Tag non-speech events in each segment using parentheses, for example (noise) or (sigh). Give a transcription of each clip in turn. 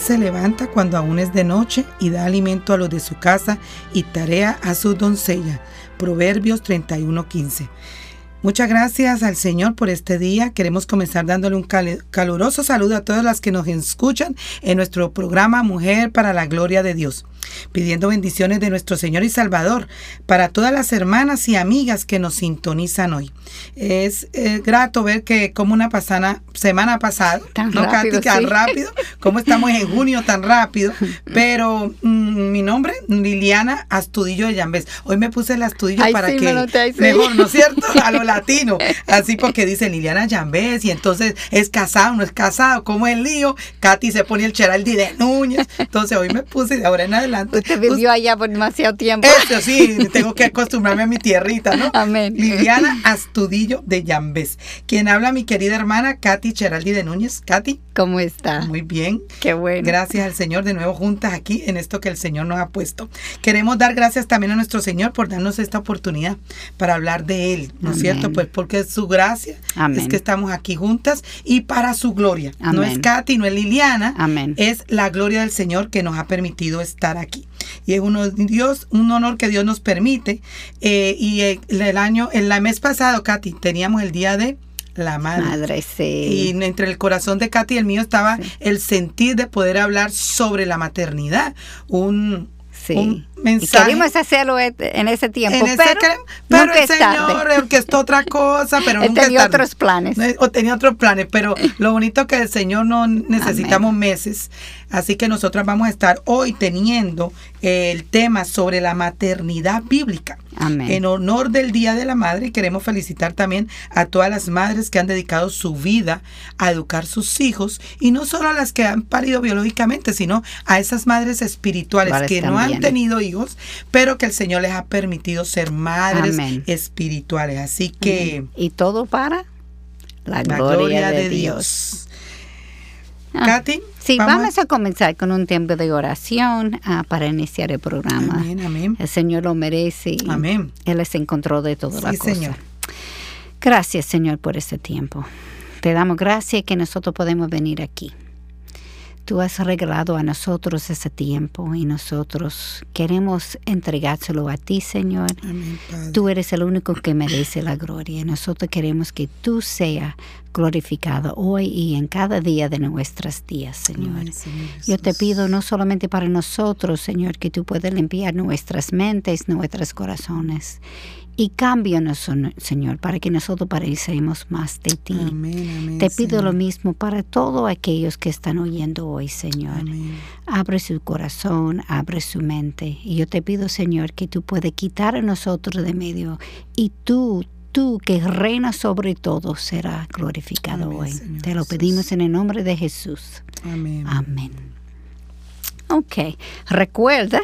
Se levanta cuando aún es de noche y da alimento a los de su casa y tarea a su doncella. Proverbios 31:15. Muchas gracias al Señor por este día. Queremos comenzar dándole un caluroso saludo a todas las que nos escuchan en nuestro programa Mujer para la Gloria de Dios pidiendo bendiciones de nuestro Señor y Salvador para todas las hermanas y amigas que nos sintonizan hoy. Es eh, grato ver que como una pasana, semana pasada, tan rápido, tan rápido, como estamos en junio tan rápido, pero mm, mi nombre, Liliana Astudillo de Llambés. Hoy me puse el astudillo para que mejor, ¿no es cierto? A lo latino. Así porque dice Liliana Llambés y entonces es casado, no es casado, ¿cómo es el lío? Katy se pone el Cheraldi de Núñez. Entonces hoy me puse de ahora en adelante Usted vivió allá por demasiado tiempo. Eso sí, tengo que acostumbrarme a mi tierrita, ¿no? Amén. Liliana Astudillo de Yambés. Quien habla, mi querida hermana Katy Cheraldi de Núñez. Katy. ¿Cómo está? Muy bien. Qué bueno. Gracias al Señor de nuevo juntas aquí en esto que el Señor nos ha puesto. Queremos dar gracias también a nuestro Señor por darnos esta oportunidad para hablar de Él, ¿no es cierto? Pues porque es su gracia es que estamos aquí juntas y para su gloria. No es Katy, no es Liliana. Amén. Es la gloria del Señor que nos ha permitido estar aquí. Y es uno, Dios, un honor que Dios nos permite. Eh, y el, año, el mes pasado, Katy, teníamos el día de la madre. Madre, sí. Y entre el corazón de Katy y el mío estaba el sentir de poder hablar sobre la maternidad. Un, Sí. Mensaje. queríamos hacerlo en ese tiempo, pero, pero el Señor orquestó otra cosa, pero nunca tenía otros planes. O tenía otros planes, pero lo bonito que el Señor no necesitamos meses. Así que nosotros vamos a estar hoy teniendo el tema sobre la maternidad bíblica. En honor del Día de la Madre, y queremos felicitar también a todas las madres que han dedicado su vida a educar sus hijos, y no solo a las que han parido biológicamente, sino a esas madres espirituales que no han tenido hijos, pero que el Señor les ha permitido ser madres espirituales. Así que... ¿Y todo para? La, gloria, de, Dios. Ah, Katy. Sí, vamos, a comenzar con un tiempo de oración ah, para iniciar el programa. Amén, amén. El Señor lo merece. amén. Él se encontró de todas las cosas. Señor. Gracias, Señor, por este tiempo. Te damos gracias que nosotros podemos venir aquí. Tú has regalado a nosotros ese tiempo y nosotros queremos entregárselo a ti, Señor. tú eres el único que merece la gloria. Nosotros queremos que tú seas glorificado hoy y en cada día de nuestros días, Señor. Yo te pido no solamente para nosotros, Señor, que tú puedas limpiar nuestras mentes, nuestros corazones y cámbianos, Señor, para que nosotros parecemos más de ti. Te pido lo mismo para todos aquellos que están oyendo hoy, Señor. Abre su corazón, abre su mente. Y yo te pido, Señor, que tú puedas quitar a nosotros de medio y tú, tú que reinas sobre todo, será glorificado hoy. Te lo pedimos en el nombre de Jesús. Amén. Amén. Ok, recuerda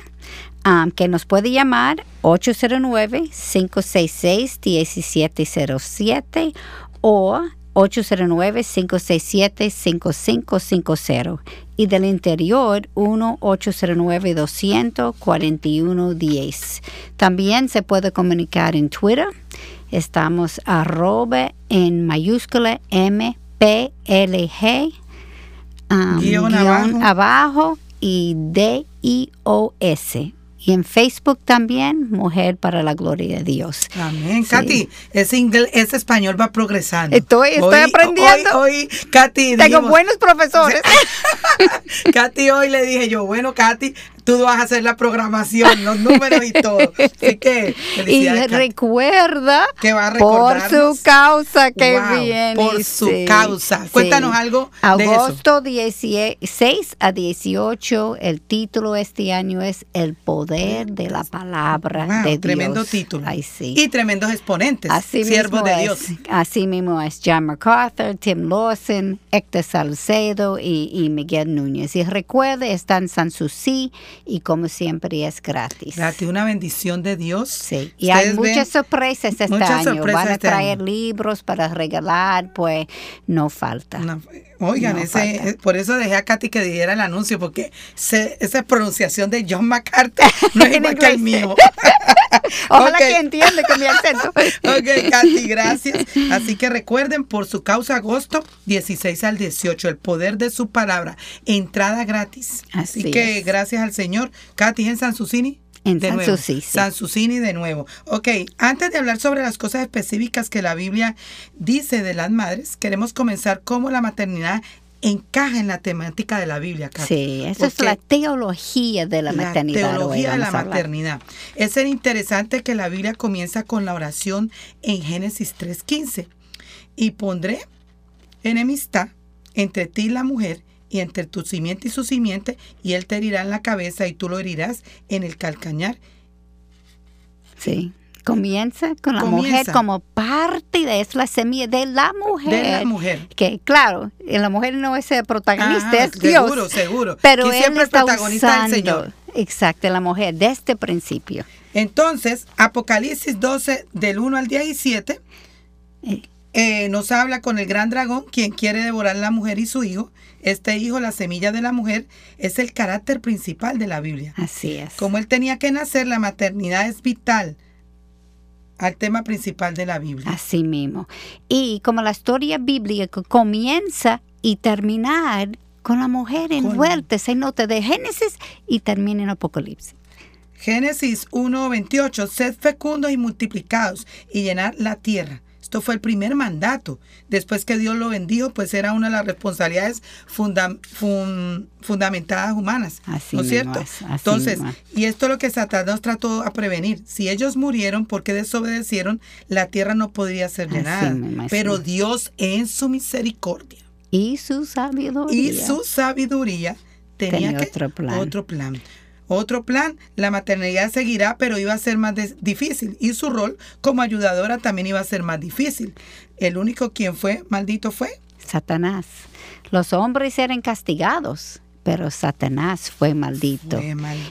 um, que nos puede llamar 809-566-1707 o 809-567-5550 y del interior 1-809-241-10. También se puede comunicar en Twitter. Estamos arroba en mayúscula M P L G um, guion, abajo y D I O S y en Facebook también, Mujer para la Gloria de Dios. Amén. Katy, ese, inglés, ese español va progresando. Estoy, estoy aprendiendo. Hoy, Katy. Tengo buenos profesores. (laughs) Katy, hoy le dije yo, bueno, Katy, tú vas a hacer la programación, los números y todo. Así que, Y recuerda que va a por su causa que viene. Por su causa. Cuéntanos algo Agosto 16 a 18, el título este año es El poder de la palabra de Dios. Tremendo título. Ay, sí. Y tremendos exponentes, Así siervos de Dios. Así mismo es John MacArthur, Tim Lawson, Héctor Salcedo y, y Miguel Núñez. Y recuerde, está en San Susi y como siempre es gratis. Gratis, una bendición de Dios. Sí, y hay muchas sorpresas este año. Van a este traer libros para regalar, pues no falta. Oigan, ese, por eso dejé a Katy que dijera el anuncio, porque esa pronunciación de John MacArthur no es (laughs) igual que el mío. (laughs) Ojalá (laughs) que entienda con mi acento. ok, Katy, gracias. Así que recuerden, por su causa, agosto 16 al 18, el poder de su palabra, entrada gratis. Así, que gracias al Señor. Katy, en San Susini. En de San nuevo. San Susini de nuevo. Ok, antes de hablar sobre las cosas específicas que la Biblia dice de las madres, queremos comenzar cómo la maternidad encaja en la temática de la Biblia. Sí, esa es la teología de la, maternidad. La teología de la maternidad. Es interesante que la Biblia comienza con la oración en Génesis 3.15. Y pondré enemistad entre ti y la mujer y entre tu simiente y su simiente, y él te herirá en la cabeza y tú lo herirás en el calcañar. Sí. Comienza con la mujer como parte de es la semilla de la mujer. De la mujer. Que claro, la mujer no es el protagonista, es Dios. Seguro, seguro. Pero él siempre está protagonista usando, Señor. Exacto, la mujer desde este principio. Entonces, Apocalipsis 12 del 1 al 17 eh. Eh, nos habla con el gran dragón, quien quiere devorar a la mujer y su hijo. Este hijo, la semilla de la mujer, es el carácter principal de la Biblia. Así es. Como él tenía que nacer, la maternidad es vital al tema principal de la Biblia. Así mismo. Y como la historia bíblica comienza y termina con la mujer envuelta, se nota de Génesis y termina en Apocalipsis. Génesis 1:28, sed fecundos y multiplicados y llenar la tierra. Esto fue el primer mandato. Después que Dios lo bendijo, pues era una de las responsabilidades fundamentadas humanas. ¿No es cierto? Entonces, y esto es lo que Satanás trató a prevenir. Si ellos murieron porque desobedecieron, la tierra no podría ser llenada. Pero Dios en su misericordia. Y su sabiduría. Y su sabiduría tenía, otro plan. Otro plan. Otro plan, la maternidad seguirá, pero iba a ser más difícil y su rol como ayudadora también iba a ser más difícil. El único quien fue maldito fue Satanás. Los hombres eran castigados pero Satanás fue maldito.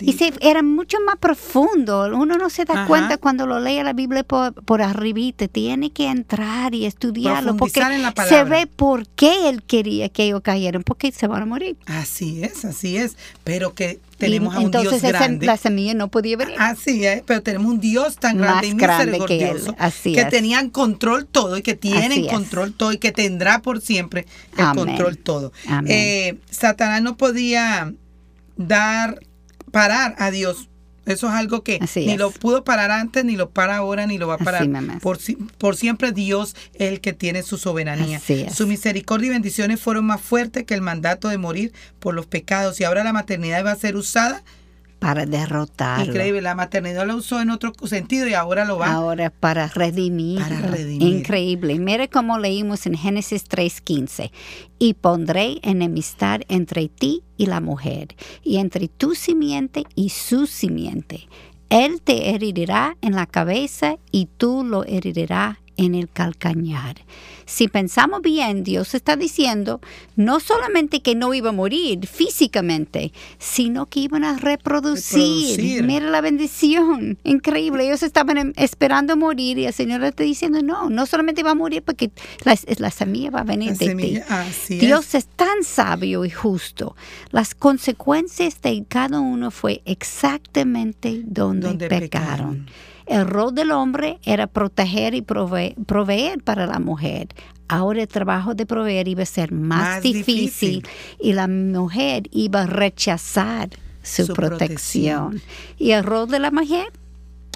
Y se, era mucho más profundo. Uno no se da cuenta cuando lo lee la Biblia por, por arribita. Tiene que entrar y estudiarlo porque se ve por qué él quería que ellos cayeran, porque se van a morir. Así es, así es. Pero que tenemos a un Dios grande. la semilla no podía venir. Así es, pero tenemos un Dios tan grande y misericordioso que, que tenían control todo y que tienen control todo y que tendrá por siempre el control todo. Eh, Satanás no podía dar, parar a Dios eso es algo que ni lo pudo parar antes, ni lo para ahora, ni lo va a parar. por, por siempre Dios es el que tiene su soberanía. Su misericordia y bendiciones fueron más fuertes que el mandato de morir por los pecados. Y ahora la maternidad va a ser usada para derrotarlo. Increíble, la maternidad lo usó en otro sentido y ahora lo va. Ahora para redimir. Para redimir. Increíble. Mire cómo leímos en Génesis 3:15. Y pondré enemistad entre ti y la mujer, y entre tu simiente y su simiente. Él te herirá en la cabeza y tú lo herirás en el calcañar. Si pensamos bien, Dios está diciendo no solamente que no iba a morir físicamente, sino que iban a reproducir. Mira la bendición, increíble. Ellos estaban em, esperando morir y el Señor le está diciendo no, no solamente va a morir porque la, semilla va a venir de ti. Dios es. tan sabio y justo. Las consecuencias de cada uno fue exactamente donde, pecaron. El rol del hombre era proteger y proveer, para la mujer. Ahora el trabajo de proveer iba a ser más, difícil, y la mujer iba a rechazar su, protección. ¿Y el rol de la mujer?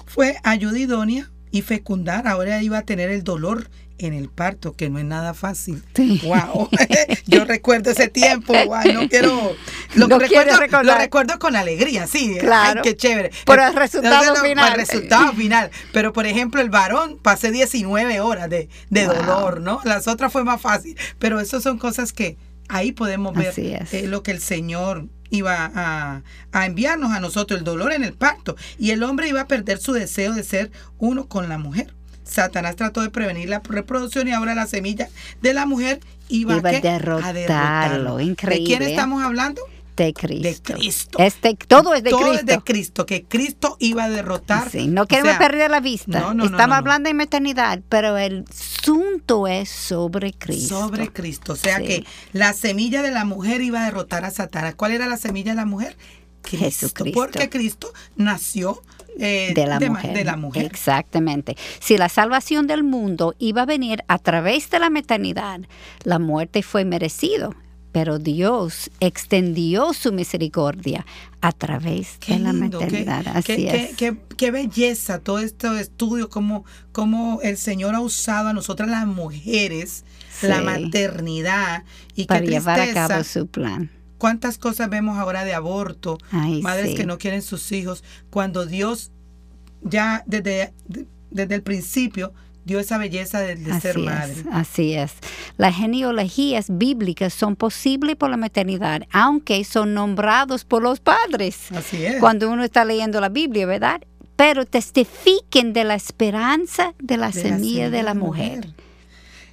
Fue ayuda idónea y fecundar. Ahora iba a tener el dolor en el parto, que no es nada fácil. Wow. (laughs) Yo recuerdo ese tiempo, wow, no quiero lo, recuerdo, lo recuerdo con alegría, sí. Claro. Ay, qué chévere. Por el resultado final. El resultado final. Pero por ejemplo, el varón pasé 19 horas de, dolor, ¿no? Las otras fue más fácil. Pero eso son cosas que ahí podemos ver eh, lo que el Señor iba a, a, enviarnos a nosotros, el dolor en el parto. Y el hombre iba a perder su deseo de ser uno con la mujer. Satanás trató de prevenir la reproducción y ahora la semilla de la mujer iba, a, derrotarlo. Increíble. ¿De quién estamos hablando? De Cristo. Cristo. Este, todo es de todo Cristo. es de Cristo, que Cristo iba a derrotar. Sí, no queremos perder la vista. Estamos hablando de eternidad, pero el asunto es sobre Cristo. Sobre Cristo. O sea que la semilla de la mujer iba a derrotar a Satanás. ¿Cuál era la semilla de la mujer? Cristo, Jesucristo. Porque Cristo nació eh, de, la mujer. de, la mujer. Exactamente. Si la salvación del mundo iba a venir a través de la maternidad, la muerte fue merecido pero Dios extendió su misericordia a través de la maternidad. Así es. Qué, belleza todo este estudio, cómo, cómo el Señor ha usado a nosotras las mujeres, la maternidad y para llevar a cabo su plan. ¿Cuántas cosas vemos ahora de aborto? madres que no quieren sus hijos, cuando Dios ya desde, desde el principio dio esa belleza de, ser madre. así es. Las genealogías bíblicas son posibles por la maternidad, aunque son nombrados por los padres. Así es. Cuando uno está leyendo la Biblia, ¿verdad? Pero testifiquen de la esperanza de la, semilla, de la mujer.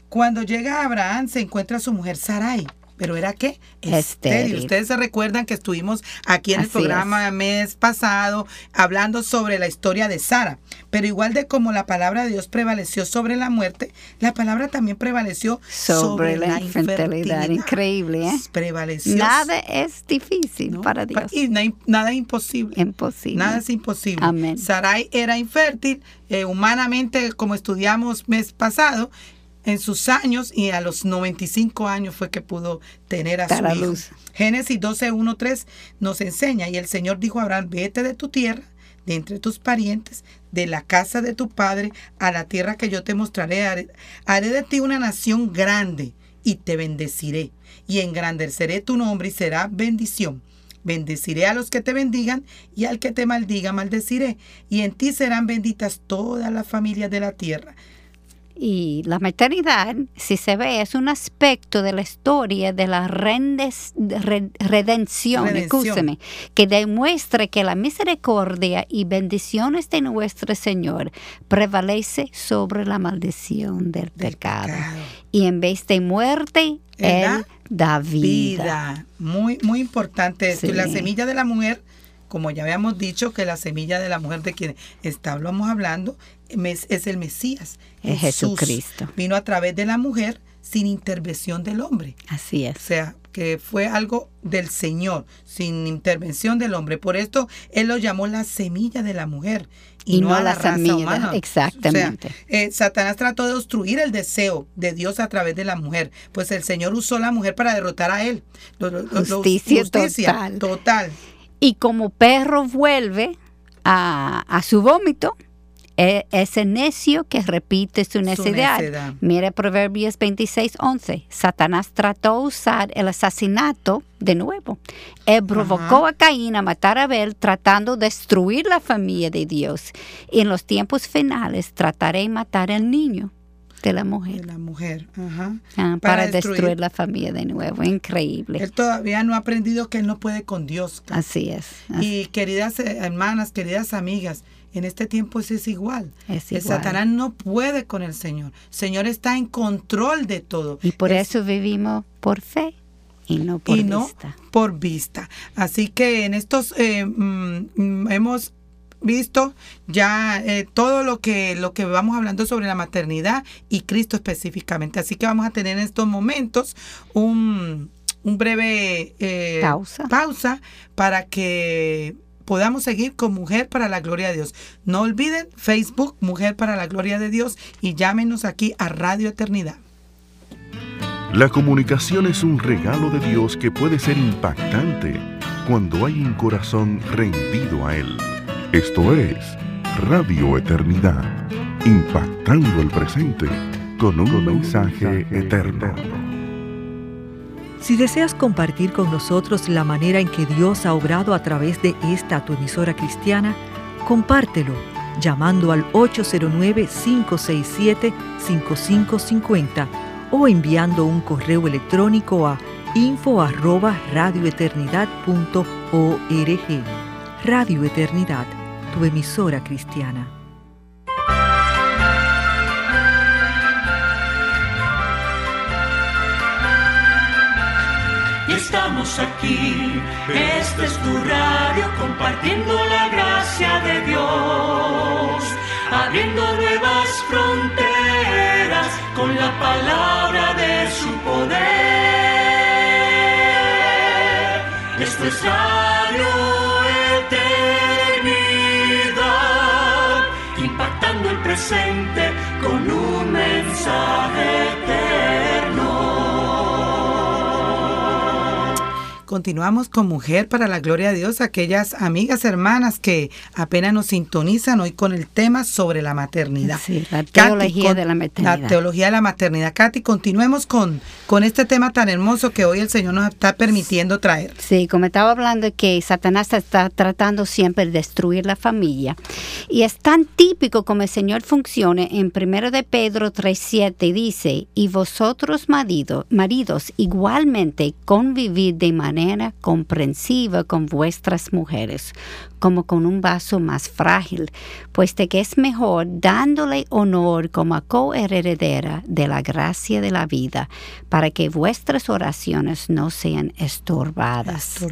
Cuando llega Abraham, se encuentra su mujer Sarai pero era qué? Estéril. Ustedes se recuerdan que estuvimos aquí en el programa mes pasado hablando sobre la historia de Sara, pero igual de como la palabra de Dios prevaleció sobre la muerte, la palabra también prevaleció sobre, la, infertilidad. Increíble, ¿eh? Prevaleció. Nada es difícil para Dios. Y nada es imposible. Imposible. Nada es imposible. Amén. Sarai era infértil, eh, humanamente, como estudiamos mes pasado, en sus años y a los 95 años fue que pudo tener a su hijo. Luz. Génesis 12, 1, 3 nos enseña, y el Señor dijo a Abraham, vete de tu tierra, de entre tus parientes, de la casa de tu padre, a la tierra que yo te mostraré. Haré, haré de ti una nación grande y te bendeciré, y engrandeceré tu nombre y será bendición. Bendeciré a los que te bendigan y al que te maldiga maldeciré, y en ti serán benditas todas las familias de la tierra. Y la maternidad, si se ve, es un aspecto de la historia de la rendes, redención, redención. que demuestra que la misericordia y bendiciones de nuestro Señor prevalece sobre la maldición del, pecado. Y en vez de muerte, Él da vida. Muy, muy importante esto. La semilla de la mujer como ya habíamos dicho, que la semilla de la mujer de quien estábamos hablando es el Mesías. Es Jesucristo. Vino a través de la mujer sin intervención del hombre. Así es. O sea, que fue algo del Señor, sin intervención del hombre. Por esto Él lo llamó la semilla de la mujer y, no, a la, raza humana. Exactamente. Eh, Satanás trató de obstruir el deseo de Dios a través de la mujer, pues el Señor usó la mujer para derrotar a Él. justicia, total. total. Y como perro vuelve a, su vómito, ese necio que repite su necedad. Mire Proverbios 26, 11. Satanás trató de usar el asesinato de nuevo. Él provocó a Caín a matar a Abel tratando de destruir la familia de Dios. Y en los tiempos finales trataré de matar al niño de la mujer. De la mujer, ajá. Ah, para, destruir. la familia de nuevo, increíble. Él todavía no ha aprendido que él no puede con Dios. Así es. Y queridas eh, hermanas, queridas amigas, en este tiempo es igual. Es igual. El Satanás no puede con el Señor. El Señor está en control de todo. Y por eso vivimos por fe y no por y no vista. por vista. Así que en estos eh, mm, mm, hemos visto ya eh, todo lo que, lo que vamos hablando sobre la maternidad y Cristo específicamente. Así que vamos a tener en estos momentos un, un breve eh, pausa. pausa para que podamos seguir con Mujer para la Gloria de Dios. No olviden Facebook Mujer para la Gloria de Dios y llámenos aquí a Radio Eternidad. La comunicación es un regalo de Dios que puede ser impactante cuando hay un corazón rendido a Él. Esto es Radio Eternidad, impactando el presente con un, mensaje, eterno. Si deseas compartir con nosotros la manera en que Dios ha obrado a través de esta tu emisora cristiana, compártelo llamando al 809-567-5550 o enviando un correo electrónico a info@radioeternidad.org. Radio Eternidad emisora cristiana. Y estamos aquí. Este es tu radio compartiendo la gracia de Dios, abriendo nuevas fronteras con la palabra de su poder. Esto es Radio Eternidad, impactando el presente con un mensaje Continuamos con Mujer para la Gloria de Dios, aquellas amigas hermanas que apenas nos sintonizan hoy con el tema sobre la maternidad. Sí, la teología de la maternidad. La teología de la maternidad. Katy, continuemos con, con este tema tan hermoso que hoy el Señor nos está permitiendo traer. Sí, como estaba hablando que Satanás está tratando siempre de destruir la familia. Y es tan típico como el Señor funciona en 1 de Pedro 3.7 dice, y vosotros maridos, maridos igualmente convivid de manera comprensiva con vuestras mujeres, como con un vaso más frágil, puesto que es mejor dándole honor como coheredera de la gracia de la vida, para que vuestras oraciones no sean estorbadas.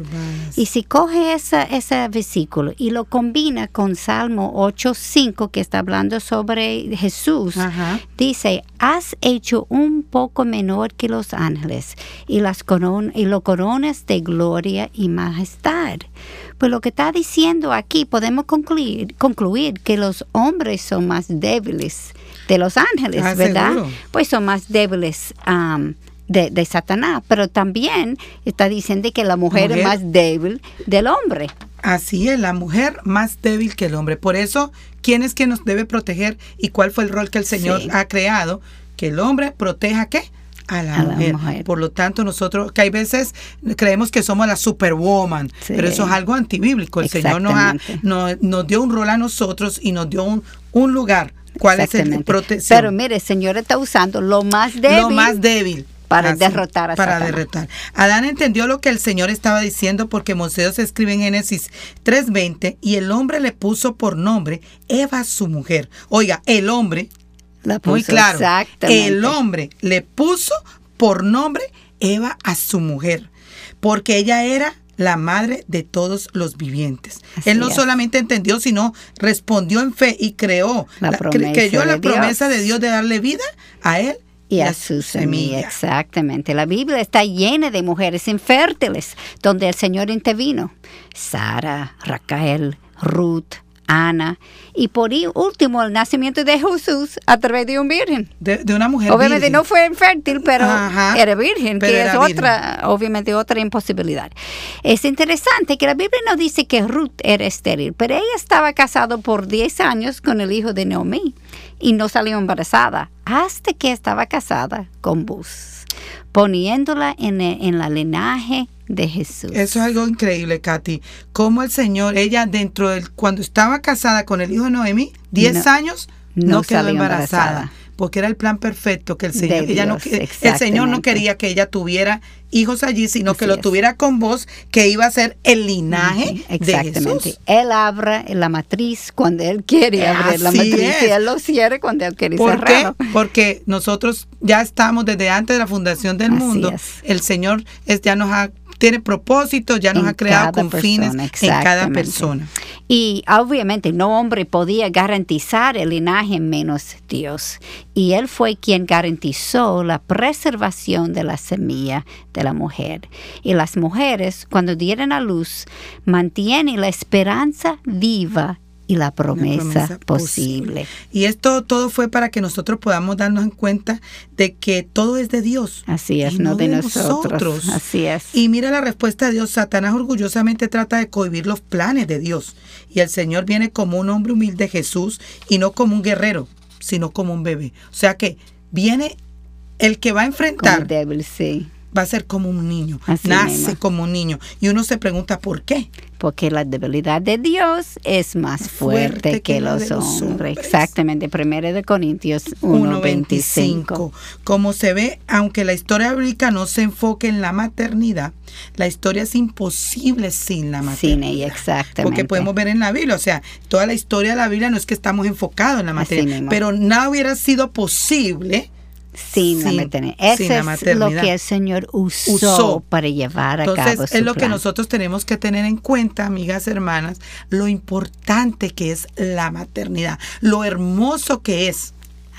Y si coge ese, ese versículo y lo combina con Salmo 8.5, que está hablando sobre Jesús, dice, has hecho un poco menor que los ángeles y, las y lo coronas de gloria y majestad. Pues lo que está diciendo aquí podemos concluir, concluir que los hombres son más débiles de los ángeles, ah, ¿verdad? Pues son más débiles de, Satanás, pero también está diciendo que la mujer, es más débil del hombre. Así es, la mujer más débil que el hombre. Por eso, ¿quién es que nos debe proteger y cuál fue el rol que el Señor ha creado? Que el hombre proteja qué? A la, mujer. Por lo tanto, nosotros, que hay veces creemos que somos la superwoman, pero eso es algo antibíblico. El Señor nos, ha, nos, dio un rol a nosotros y nos dio un, un lugar. ¿Cuál es el protección? Pero mire, el Señor está usando lo más débil. Lo más débil. Para derrotar a Para derrotar. Adán entendió lo que el Señor estaba diciendo porque Moisés escribe en Génesis 3.20 y el hombre le puso por nombre Eva su mujer. Oiga, el hombre muy claro. El hombre le puso por nombre Eva a su mujer, porque ella era la madre de todos los vivientes. Él no solamente entendió, sino respondió en fe y creó, la creyó la promesa de Dios de darle vida a él y, a, su semilla. Exactamente. La Biblia está llena de mujeres infértiles donde el Señor intervino. Sara, Raquel, Ruth, Ana, y por último el nacimiento de Jesús a través de un virgen. De, una mujer Obviamente no fue infértil, pero era virgen, que es otra, obviamente otra imposibilidad. Es interesante que la Biblia no dice que Ruth era estéril, pero ella estaba casada por 10 años con el hijo de Naomi y no salió embarazada hasta que estaba casada con Bus, poniéndola en, en la linaje de Jesús. Eso es algo increíble, Katy. Cómo el Señor, ella dentro del, cuando estaba casada con el hijo de Noemí, 10 años, no, quedó embarazada porque era el plan perfecto que el Señor, ella no, el Señor no quería que ella tuviera hijos allí, sino que lo tuviera con vos, que iba a ser el linaje de Jesús. Él abre la matriz cuando él quiere abrir la matriz y él lo cierra cuando él quiere ¿Por Qué? Porque nosotros ya estamos desde antes de la fundación del mundo. El Señor es, ya nos ha tiene propósito, ya nos ha creado con fines en cada persona. Y obviamente no hombre podía garantizar el linaje menos Dios. Y Él fue quien garantizó la preservación de la semilla de la mujer. Y las mujeres, cuando dieron a luz, mantienen la esperanza viva y la promesa, posible. Y esto todo fue para que nosotros podamos darnos en cuenta de que todo es de Dios. Así es, no, de, nosotros. Así es. Y mira la respuesta de Dios. Satanás orgullosamente trata de cohibir los planes de Dios. Y el Señor viene como un hombre humilde Jesús y no como un guerrero, sino como un bebé. O sea que viene el que va a enfrentar. débil, sí va a ser como un niño, nace como un niño. Y uno se pregunta por qué. Porque la debilidad de Dios es más fuerte, que, los hombres. Exactamente, 1 de Corintios 1.25. Como se ve, aunque la historia bíblica no se enfoque en la maternidad, la historia es imposible sin la maternidad. Sin ella, exactamente. Porque podemos ver en la Biblia, o sea, toda la historia de la Biblia no es que estamos enfocados en la maternidad, pero nada hubiera sido posible sin, la maternidad. Eso es lo que el Señor usó, para llevar a cabo es lo que nosotros tenemos que tener en cuenta, amigas hermanas, lo importante que es la maternidad, lo hermoso que es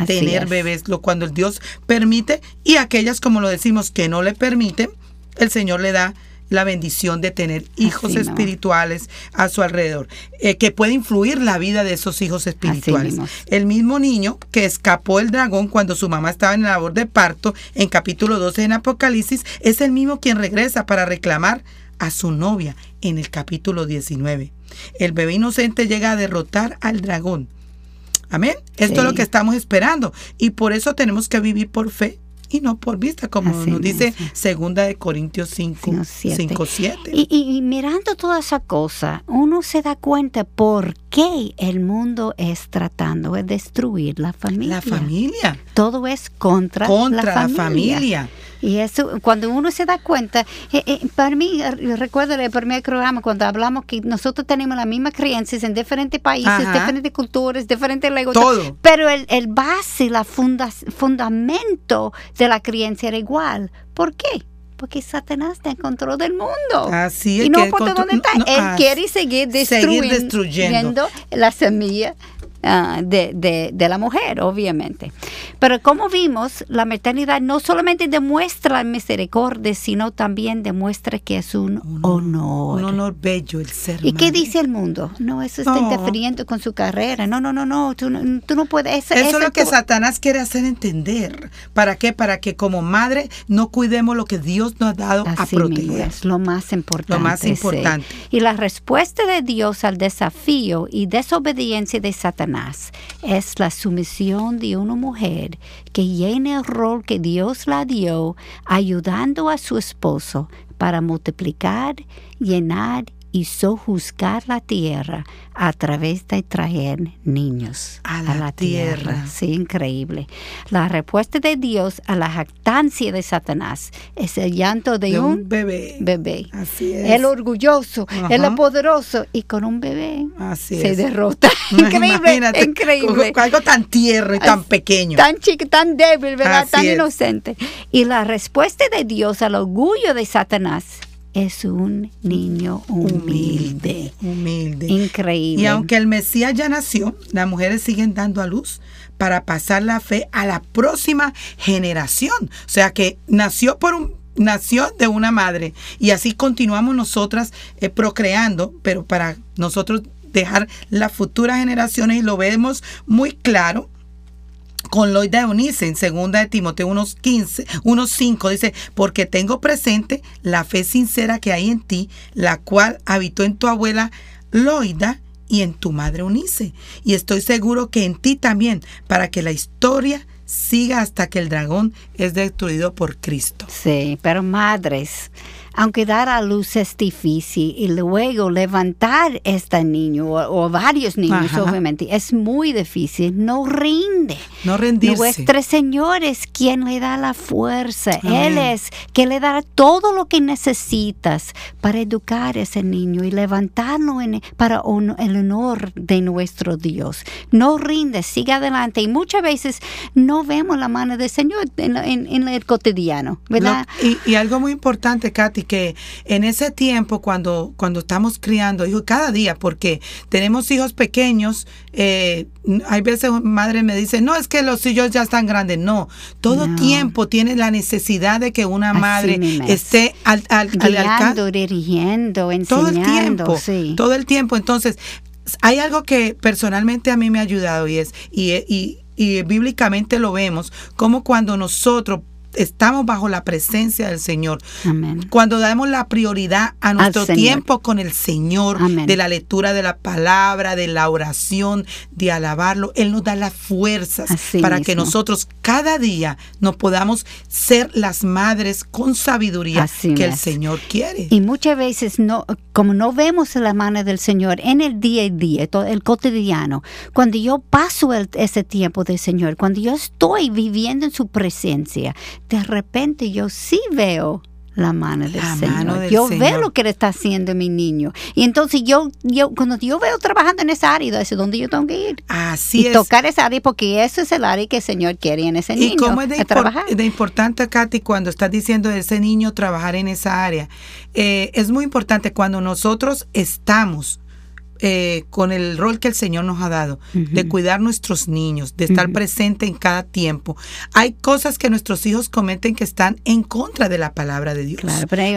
tener bebés, lo cuando el Dios permite y aquellas como lo decimos que no le permiten, el Señor le da la bendición de tener hijos espirituales a su alrededor, eh, que puede influir la vida de esos hijos espirituales. El mismo niño que escapó el dragón cuando su mamá estaba en la labor de parto, en capítulo 12 en Apocalipsis, es el mismo quien regresa para reclamar a su novia en el capítulo 19. El bebé inocente llega a derrotar al dragón. Amén. Esto es lo que estamos esperando. Y por eso tenemos que vivir por fe y no por vista, como nos dice segunda de Corintios 5, 5 7. Y, mirando toda esa cosa, uno se da cuenta por qué el mundo es tratando de destruir la familia. La familia. Todo es contra, la familia. Y eso, cuando uno se da cuenta, eh, eh, para mí, recuerdo el primer programa cuando hablamos que nosotros tenemos las mismas creencias en diferentes países, diferentes culturas, diferentes lenguas. Todo. Pero el, el base, la funda, fundamento de la creencia era igual. ¿Por qué? Porque Satanás está en control del mundo. Así es. Y no importa dónde está. Él ah, quiere seguir destruyendo, seguir destruyendo. la semilla Ah, de, de, la mujer, obviamente. Pero como vimos, la maternidad no solamente demuestra misericordia, sino también demuestra que es un, honor. Un honor bello el ser. ¿Y qué dice el mundo? No, eso está interfiriendo con su carrera. No, no, no, no, tú, no puedes. Eso, es lo que Satanás quiere hacer entender. ¿Para qué? Para que como madre no cuidemos lo que Dios nos ha dado a proteger. es lo más importante. Lo más importante. Y la respuesta de Dios al desafío y desobediencia de Satanás es la sumisión de una mujer que llena el rol que Dios la dio, ayudando a su esposo para multiplicar, llenar y sojuzgar la tierra a través de traer niños a la, tierra. Sí, increíble. La respuesta de Dios a la jactancia de Satanás es el llanto de, un, bebé. bebé. Así es. El orgulloso, el poderoso y con un bebé Así se derrota. (laughs) (laughs) increíble, increíble. algo tan tierno y tan pequeño. Tan chico, tan débil, ¿verdad? tan inocente. Y la respuesta de Dios al orgullo de Satanás es un niño humilde. Humilde. Increíble. Y aunque el Mesías ya nació, las mujeres siguen dando a luz para pasar la fe a la próxima generación. O sea que nació por un nació de una madre y así continuamos nosotras eh, procreando, pero para nosotros dejar las futuras generaciones y lo vemos muy claro con Loida Eunice en segunda de Timoteo 1.15, 1.5 dice, porque tengo presente la fe sincera que hay en ti, la cual habitó en tu abuela Loida y en tu madre Eunice. Y estoy seguro que en ti también, para que la historia siga hasta que el dragón es destruido por Cristo. Sí, pero madres, aunque dar a luz es difícil y luego levantar este niño o, varios niños, obviamente, es muy difícil. No rinde. No rendirse. Nuestro Señor es quien le da la fuerza. Él es quien le da todo lo que necesitas para educar a ese niño y levantarlo en, para el honor de nuestro Dios. No rinde, sigue adelante. Y muchas veces no vemos la mano del Señor en, el cotidiano, ¿verdad? y, y algo muy importante, Katy, que en ese tiempo cuando, cuando estamos criando hijos cada día, porque tenemos hijos pequeños, eh, hay veces madre me dice, no, es que los hijos ya están grandes. No, todo tiempo tiene la necesidad de que una madre esté al, al, Guiando, dirigiendo, enseñando. Todo el tiempo, todo el tiempo. Entonces, hay algo que personalmente a mí me ha ayudado y es, y, y, y bíblicamente lo vemos, como cuando nosotros estamos bajo la presencia del Señor. Cuando damos la prioridad a nuestro tiempo con el Señor, de la lectura de la palabra, de la oración, de alabarlo, Él nos da las fuerzas para que nosotros cada día nos podamos ser las madres con sabiduría que el Señor quiere. Y muchas veces no, como no vemos la mano del Señor en el día a día, el cotidiano, cuando yo paso ese tiempo del Señor, cuando yo estoy viviendo en su presencia, de repente yo sí veo la mano del Señor. yo veo lo que le está haciendo mi niño. Y entonces yo, yo cuando yo veo trabajando en esa área, es donde yo tengo que ir. Así y tocar esa área porque ese es el área que el Señor quiere en ese niño. Y cómo es de, de importante, Katy, cuando estás diciendo de ese niño trabajar en esa área. Eh, es muy importante cuando nosotros estamos eh, con el rol que el Señor nos ha dado, de cuidar nuestros niños, de estar presente en cada tiempo. Hay cosas que nuestros hijos cometen que están en contra de la palabra de Dios.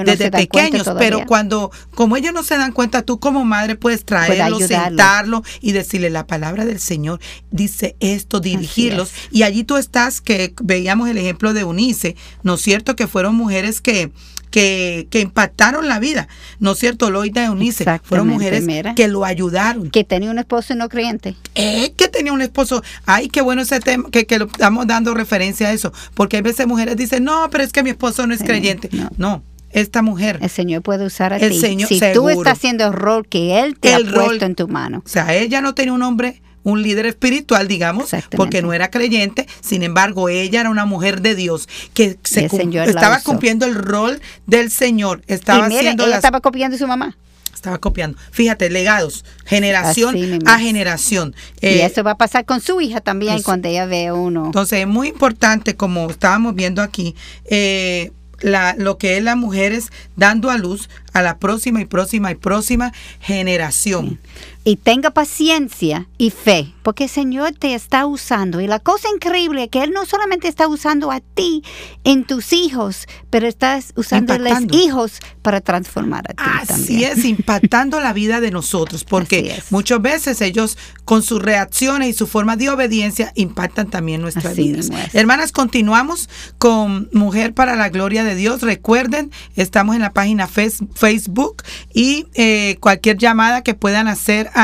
desde pequeños, pero cuando, como ellos no se dan cuenta, tú como madre puedes traerlo, sentarlo y decirle la palabra del Señor, dice esto, dirigirlos. Y allí tú estás, que veíamos el ejemplo de Unice, ¿no es cierto? Que fueron mujeres que que, que impactaron la vida, ¿no es cierto? Loida y Eunice fueron mujeres que lo ayudaron. Que tenía un esposo no creyente. Eh, que tenía un esposo. Ay, qué bueno ese tema, que, que lo estamos dando referencia a eso. Porque a veces mujeres dicen, no, pero es que mi esposo no es creyente. No. esta mujer. El Señor puede usar a el ti. Señor, si tú estás haciendo el rol que Él te ha puesto en tu mano. O sea, ella no tenía un hombre un líder espiritual, digamos, porque no era creyente, sin embargo, ella era una mujer de Dios que se estaba cumpliendo el rol del Señor, estaba haciendo ella estaba copiando a su mamá. Estaba copiando. Fíjate, legados, generación a generación. y eh, eso va a pasar con su hija también cuando ella ve uno. Entonces, es muy importante, como estábamos viendo aquí, eh, la, lo que es las mujeres dando a luz a la próxima y próxima y próxima generación y tenga paciencia y fe, porque el Señor te está usando. Y la cosa increíble es que Él no solamente está usando a ti en tus hijos, pero estás usando a los hijos para transformar a ti Así es, impactando la vida de nosotros, porque muchas veces ellos con sus reacciones y su forma de obediencia impactan también nuestras vidas. Hermanas, continuamos con Mujer para la Gloria de Dios. Recuerden, estamos en la página Facebook y eh, cualquier llamada que puedan hacer a,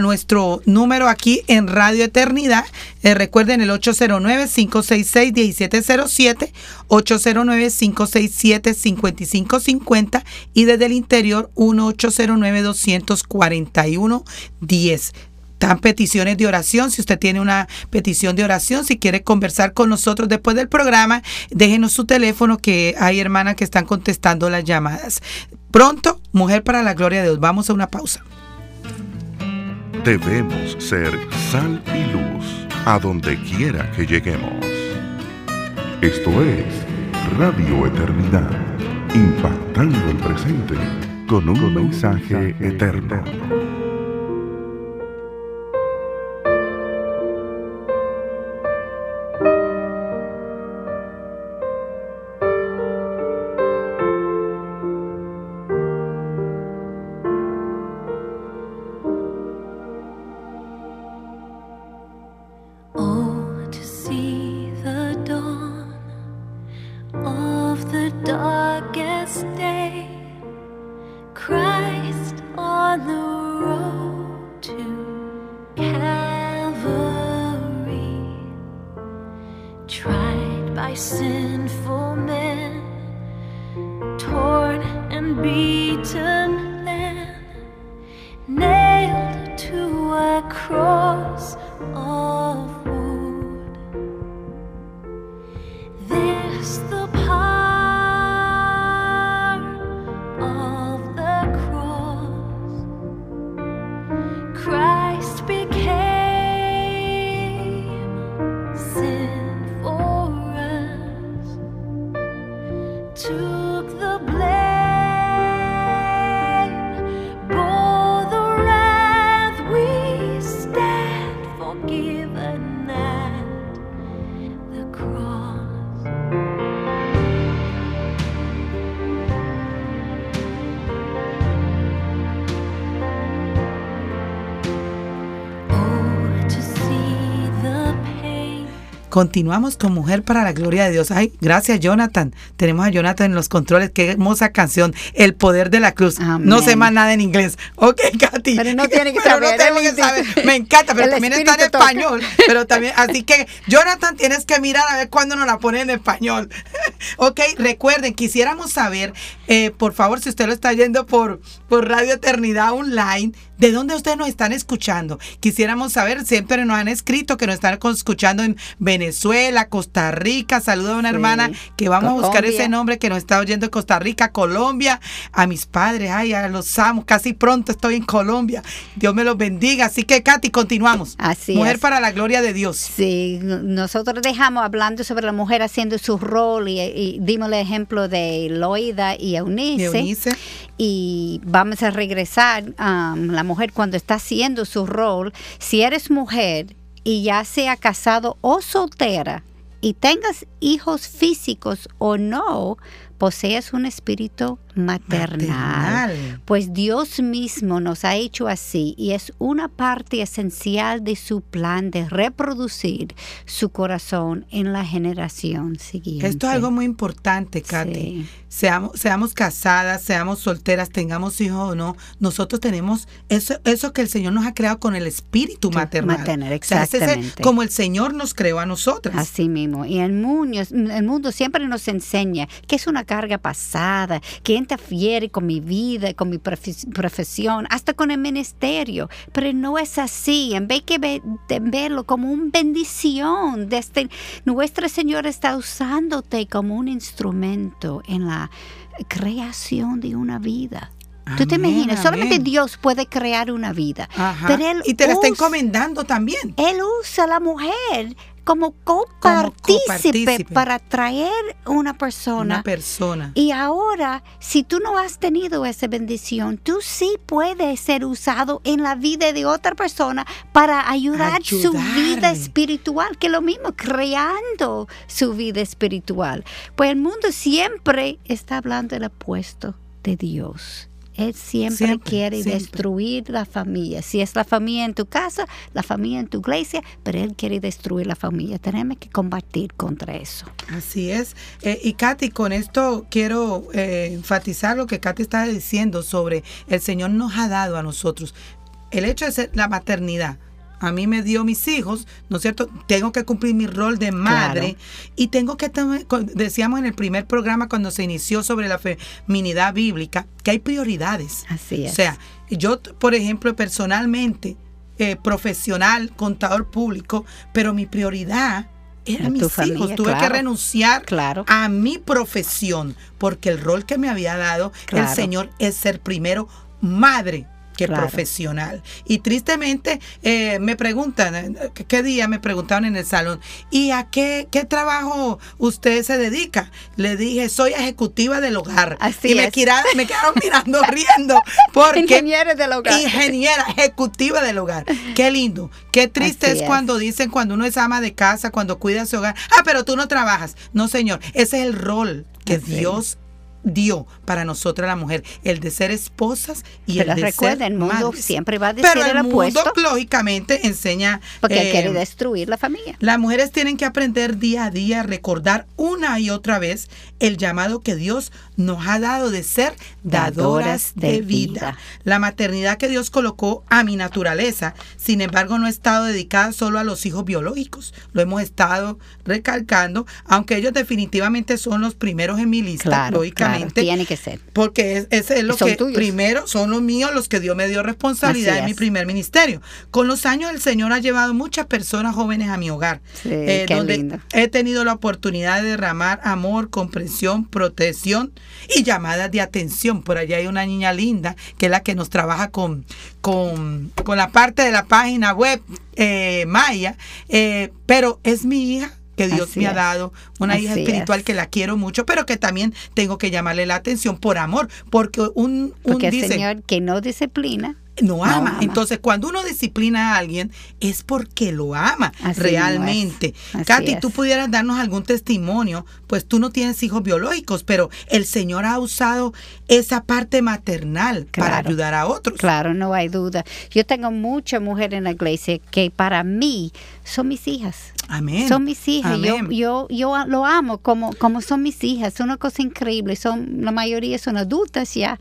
nuestro número aquí en Radio Eternidad. Eh, recuerden el 809-566-1707, 809-567-5550 y desde el interior 1-809-241-10 están peticiones de oración. Si usted tiene una petición de oración, si quiere conversar con nosotros después del programa, déjenos su teléfono que hay hermanas que están contestando las llamadas. Pronto, Mujer para la Gloria de Dios. Vamos a una pausa. Debemos ser sal y luz a donde quiera que lleguemos. Esto es Radio Eternidad, impactando el presente con un mensaje eterno. Continuamos con Mujer para la Gloria de Dios. Ay, gracias Jonathan. Tenemos a Jonathan en los controles. Qué hermosa canción. El poder de la cruz. No sé más nada en inglés. Ok, Katy. Pero no tiene que (laughs) saber. Me encanta, pero también está en español. Pero también, así que Jonathan, tienes que mirar a ver cuándo nos la pone en español. (laughs) ok, recuerden, quisiéramos saber, eh, por favor, si usted lo está yendo por, por Radio Eternidad Online, ¿De dónde ustedes nos están escuchando? Quisiéramos saber, siempre nos han escrito que nos están escuchando en Venezuela, Costa Rica. Saludo a una hermana que vamos a buscar ese nombre que nos está oyendo en Costa Rica, Colombia. A mis padres, ay, a los amos. Casi pronto estoy en Colombia. Dios me los bendiga. Así que, Katy, continuamos. Así Mujer para la gloria de Dios. Sí, nosotros dejamos hablando sobre la mujer haciendo su rol y, dimos el ejemplo de Loida y Eunice. Y vamos a regresar a um, la mujer cuando está haciendo su rol. Si eres mujer y ya sea casado o soltera y tengas hijos físicos o no, posees un espíritu maternal, Pues Dios mismo nos ha hecho así y es una parte esencial de su plan de reproducir su corazón en la generación siguiente. Esto es algo muy importante, Katy. Seamos, seamos casadas, seamos solteras, tengamos hijos o no, nosotros tenemos eso, eso que el Señor nos ha creado con el espíritu maternal. Maternal, exactamente. como el Señor nos creó a nosotras. Así mismo. Y el mundo, el mundo siempre nos enseña que es una carga pasada, que interfiere con mi vida, con mi profesión, hasta con el ministerio. Pero no es así. En vez de verlo como una bendición, desde, nuestra Señora está usándote como un instrumento en la creación de una vida. Tú te imaginas, solamente Dios puede crear una vida. y te la está encomendando también. Él usa a la mujer como copartícipe, para traer una persona. Una persona. Y ahora, si tú no has tenido esa bendición, tú sí puedes ser usado en la vida de otra persona para ayudar su vida espiritual, que es lo mismo, creando su vida espiritual. Pues el mundo siempre está hablando del apuesto de Dios. Él siempre, quiere destruir la familia. Si es la familia en tu casa, la familia en tu iglesia, pero Él quiere destruir la familia. Tenemos que combatir contra eso. Así es. Eh, y Katy, con esto quiero eh, enfatizar lo que Katy estaba diciendo sobre el Señor nos ha dado a nosotros. El hecho de ser la maternidad a mí me dio mis hijos, ¿no es cierto? Tengo que cumplir mi rol de madre y tengo que, decíamos en el primer programa cuando se inició sobre la feminidad bíblica, que hay prioridades. Así es. O sea, yo, por ejemplo, personalmente, eh, profesional, contador público, pero mi prioridad era mis hijos. Tuve que renunciar a mi profesión porque el rol que me había dado el Señor es ser primero madre profesional. Y tristemente eh, me preguntan, ¿qué día me preguntaron en el salón? ¿Y a qué, qué trabajo usted se dedica? Le dije, soy ejecutiva del hogar. Así y me, quedaron, me quedaron (laughs) mirando, riendo. Porque, Ingeniera del hogar. Ingeniera, ejecutiva del hogar. Qué lindo. Qué triste es, cuando dicen, cuando uno es ama de casa, cuando cuida su hogar. Ah, pero tú no trabajas. No, señor. Ese es el rol que Dios dio para nosotras la mujer, el de ser esposas y el de ser el mundo siempre va a decir Pero el, mundo lógicamente enseña porque quiere eh, destruir la familia. Las mujeres tienen que aprender día a día, recordar una y otra vez el llamado que Dios nos ha dado de ser dadoras, de, vida. La maternidad que Dios colocó a mi naturaleza, sin embargo, no ha estado dedicada solo a los hijos biológicos. Lo hemos estado recalcando, aunque ellos definitivamente son los primeros en mi lista, lógicamente. Tiene que ser. Porque ese es lo que primero son los míos, los que Dios me dio responsabilidad en mi primer ministerio. Con los años el Señor ha llevado muchas personas jóvenes a mi hogar, eh, donde he tenido la oportunidad de derramar amor, comprensión, protección y llamadas de atención. Por allá hay una niña linda que es la que nos trabaja con, con, la parte de la página web eh, Maya, eh, pero es mi hija que Dios me ha dado, una hija espiritual que la quiero mucho, pero que también tengo que llamarle la atención por amor, porque un, un porque el Señor que no disciplina no ama. Entonces, cuando uno disciplina a alguien, es porque lo ama realmente. Katy, tú pudieras darnos algún testimonio, pues tú no tienes hijos biológicos, pero el Señor ha usado esa parte maternal para ayudar a otros. Claro, no hay duda. Yo tengo muchas mujeres en la iglesia que para mí son mis hijas. Amén. Son mis hijas. Yo, yo, yo lo amo como, como son mis hijas. Es una cosa increíble. Son, la mayoría son adultas ya.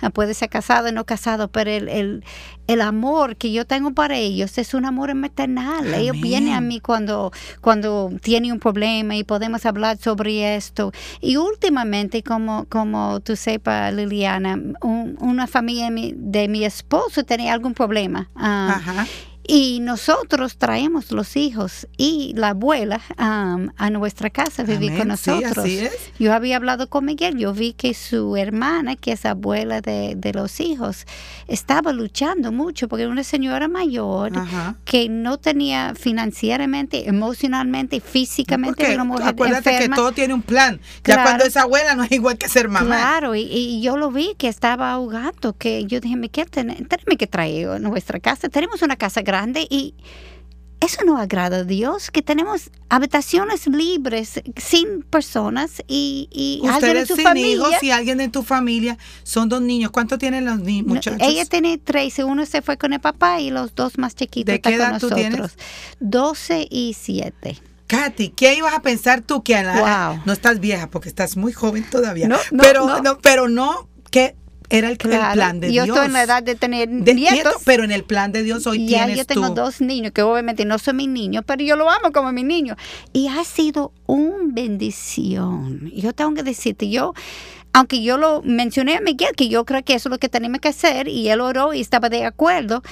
Ah, puede ser casado o no casado, pero el, el, el, amor que yo tengo para ellos es un amor maternal. Ellos vienen a mí cuando, cuando tienen un problema y podemos hablar sobre esto. Y últimamente, como, como tú sepas, Liliana, una familia de mi, esposo tenía algún problema. Ah, Ajá. Y nosotros traemos los hijos y la abuela a nuestra casa a vivir con nosotros. Yo había hablado con Miguel, yo vi que su hermana, que es abuela de, los hijos, estaba luchando mucho porque era una señora mayor que no tenía financieramente, emocionalmente, físicamente porque, una mujer Acuérdate que todo tiene un plan. Ya cuando es abuela no es igual que ser mamá. Claro, y, yo lo vi que estaba ahogando, que yo dije, Miguel, tenemos que traer a nuestra casa. Tenemos una casa grande y eso no agrada a Dios, que tenemos habitaciones libres, sin personas y, y alguien en tu sin hijos y alguien en tu familia. Son dos niños. ¿Cuánto tienen los niños, muchachos? ella tiene tres. Uno se fue con el papá y los dos más chiquitos ¿De qué edad tú tienes? 12 y 7. Katy, ¿qué ibas a pensar tú que a no estás vieja porque estás muy joven todavía? pero no, pero no que era el, plan de Dios. Yo estoy en la edad de tener nietos. pero en el plan de Dios hoy ya tienes yo tengo dos niños, que obviamente no son mis niños, pero yo lo amo como mi niño. Y ha sido una bendición. Yo tengo que decirte, yo aunque yo lo mencioné a Miguel, que yo creo que eso es lo que tenemos que hacer, y él oró y estaba de acuerdo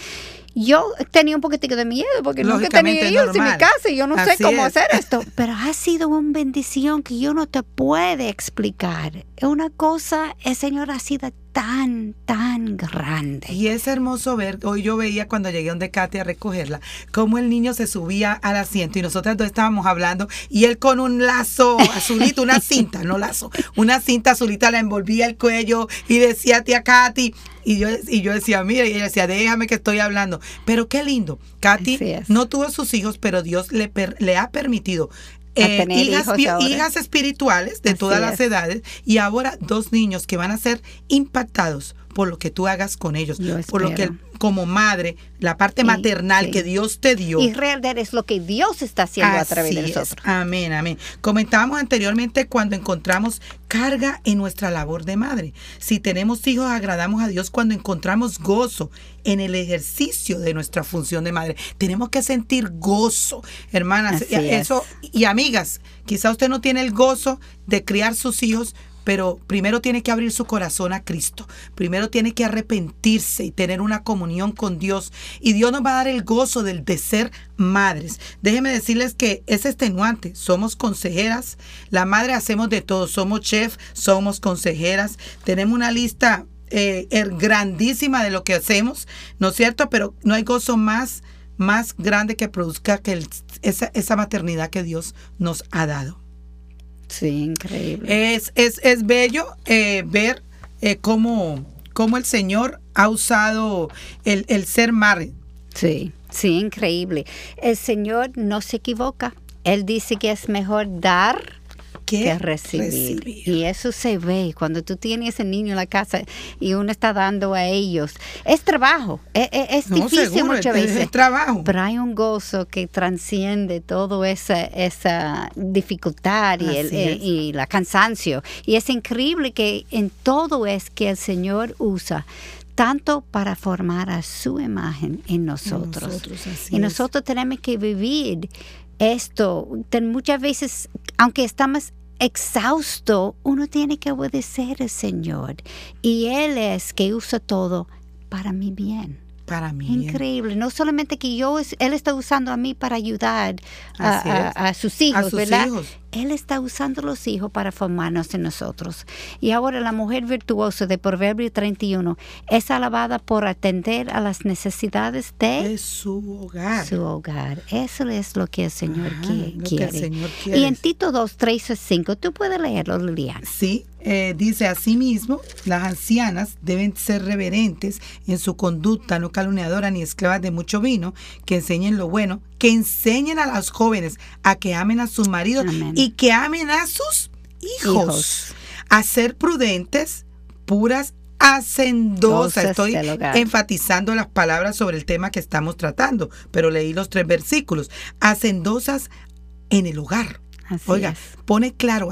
yo tenía un poquitico de miedo porque nunca tenía hijos en mi casa y yo no sé cómo hacer (laughs) esto. Pero ha sido una bendición que yo no te puedo explicar. Es una cosa, el Señor ha sido tan, tan grande. Y es hermoso ver, hoy yo veía cuando llegué donde Katy a recogerla, cómo el niño se subía al asiento y nosotras dos estábamos hablando y él con un lazo azulito, una (laughs) cinta, no lazo, una cinta azulita la envolvía el cuello y decía tía Katy, y yo, y yo decía, mira, y ella decía, déjame que estoy hablando. Pero qué lindo. Katy no tuvo sus hijos, pero Dios le, le ha permitido eh, hijas, hijas, espirituales de todas las edades y ahora dos niños que van a ser impactados por lo que tú hagas con ellos, por lo que como madre, la parte maternal que Dios te dio. Y realmente es lo que Dios está haciendo a través de nosotros. Amén, amén. Comentábamos anteriormente cuando encontramos carga en nuestra labor de madre. Si tenemos hijos, agradamos a Dios cuando encontramos gozo en el ejercicio de nuestra función de madre. Tenemos que sentir gozo, hermanas. eso y amigas, quizá usted no tiene el gozo de criar sus hijos, pero primero tiene que abrir su corazón a Cristo. Primero tiene que arrepentirse y tener una comunión con Dios. Y Dios nos va a dar el gozo del de ser madres. Déjenme decirles que es extenuante. Somos consejeras. La madre hacemos de todo. Somos chef, somos consejeras. Tenemos una lista eh, er, grandísima de lo que hacemos, ¿no es cierto? Pero no hay gozo más más grande que produzca que esa, esa maternidad que Dios nos ha dado. Sí, increíble. Es, es, es bello eh, ver eh, cómo, cómo, el Señor ha usado el, el ser madre. Sí, sí, increíble. El Señor no se equivoca. Él dice que es mejor dar que recibir. Y eso se ve cuando tú tienes ese niño en la casa y uno está dando a ellos. Es trabajo, e, e, es, difícil muchas veces. Es trabajo. Pero hay un gozo que transciende toda esa, esa dificultad y, el, y la cansancio. Y es increíble que en todo es que el Señor usa tanto para formar a su imagen en nosotros. y nosotros tenemos que vivir esto. Muchas veces, aunque estamos exhausto, uno tiene que obedecer al Señor. Y Él es que usa todo para mi bien para mí. Increíble. No solamente que yo, él está usando a mí para ayudar a, sus hijos, ¿verdad? Él está usando los hijos para formarnos en nosotros. Y ahora la mujer virtuosa de Proverbio 31 es alabada por atender a las necesidades de, su hogar. Su hogar. Eso es lo que el Señor, quiere. Y en Tito 2, 3 a 5, tú puedes leerlo, Liliana. Sí, eh, dice asimismo, las ancianas deben ser reverentes en su conducta, no calumniadora ni esclavas de mucho vino, que enseñen lo bueno, que enseñen a las jóvenes a que amen a sus maridos y que amen a sus hijos, a ser prudentes, puras, hacendosas. Estoy enfatizando las palabras sobre el tema que estamos tratando, pero leí los tres versículos. Hacendosas, en el hogar. Oiga, pone claro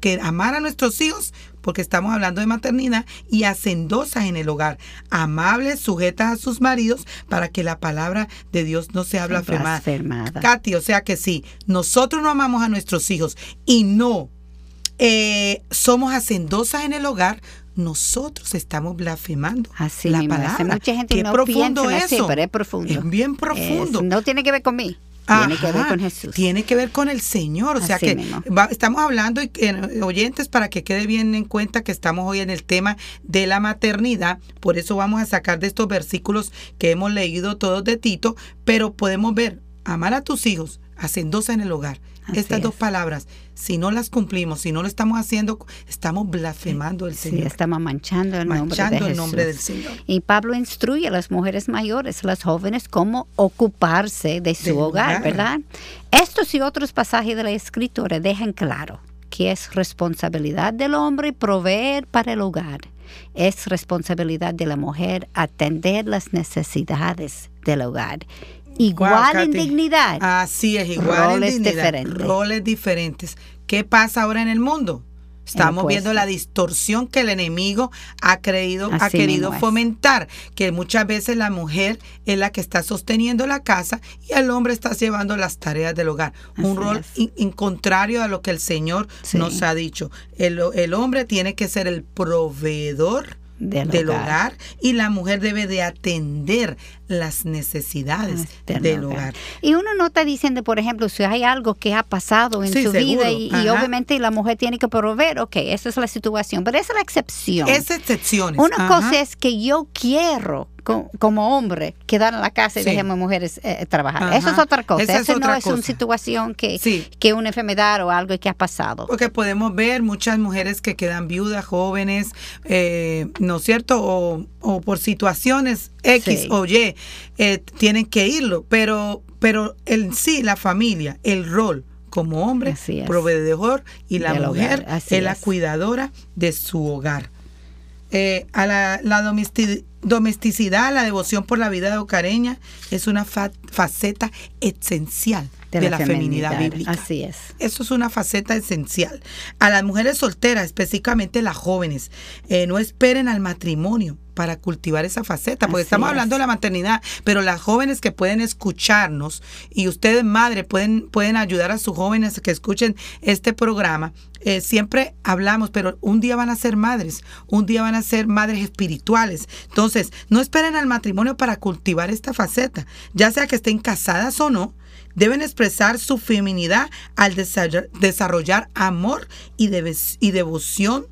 que amar a nuestros hijos, porque estamos hablando de maternidad, y hacendosas en el hogar, amables, sujetas a sus maridos, para que la palabra de Dios no se habla afirmada. Katy, o sea que si nosotros no amamos a nuestros hijos y no eh, somos hacendosas en el hogar, nosotros estamos blasfemando así la palabra. Mucha gente Qué profundo eso. pero es profundo. Es bien profundo. no tiene que ver con Tiene que ver con Jesús. Tiene que ver con el Señor. O sea que estamos hablando, y, oyentes, para que quede bien en cuenta que estamos hoy en el tema de la maternidad. Por eso vamos a sacar de estos versículos que hemos leído todos de Tito, pero podemos ver, amar a tus hijos, hacendosa en el hogar. Estas dos palabras, si no las cumplimos, si no lo estamos haciendo, estamos blasfemando el Señor. estamos manchando el, nombre, del Señor. Y Pablo instruye a las mujeres mayores, las jóvenes, cómo ocuparse de su hogar, ¿verdad? Estos y otros pasajes de la Escritura dejan claro que es responsabilidad del hombre proveer para el hogar. Es responsabilidad de la mujer atender las necesidades del hogar igual en dignidad. Así es, igual roles en dignidad. Diferentes. Roles diferentes. ¿Qué pasa ahora en el mundo? Estamos viendo la distorsión que el enemigo ha, creído, ha querido fomentar, que muchas veces la mujer es la que está sosteniendo la casa y el hombre está llevando las tareas del hogar. Un rol in, contrario a lo que el Señor nos ha dicho. El, el hombre tiene que ser el proveedor del, hogar. y la mujer debe de atender las necesidades del, hogar. Y uno no está diciendo, por ejemplo, si hay algo que ha pasado en su vida y, obviamente la mujer tiene que proveer, ok, esa es la situación, pero esa es la excepción. Es excepción. Una cosa es que yo quiero como hombre quedar en la casa y sí. dejemos mujeres eh, trabajar. Eso es otra cosa. Eso no es una situación que, que una enfermedad o algo que ha pasado. Porque podemos ver muchas mujeres que quedan viudas, jóvenes, eh, ¿no es cierto? O, o, por situaciones X o Y, eh, tienen que irlo. Pero, pero en sí, la familia, el rol como hombre, proveedor y la mujer es, la cuidadora de su hogar. a la, la domesticidad domesticidad, la devoción por la vida de hogareña es una faceta esencial de, la, feminidad, bíblica. Así es. Eso es una faceta esencial. A las mujeres solteras, específicamente las jóvenes, eh, no esperen al matrimonio para cultivar esa faceta, porque estamos hablando de la maternidad, pero las jóvenes que pueden escucharnos y ustedes, madre, pueden, pueden ayudar a sus jóvenes que escuchen este programa. Eh, siempre hablamos, pero un día van a ser madres, un día van a ser madres espirituales. Entonces, no esperen al matrimonio para cultivar esta faceta, ya sea que estén casadas o no, deben expresar su feminidad al desarrollar amor y, y devoción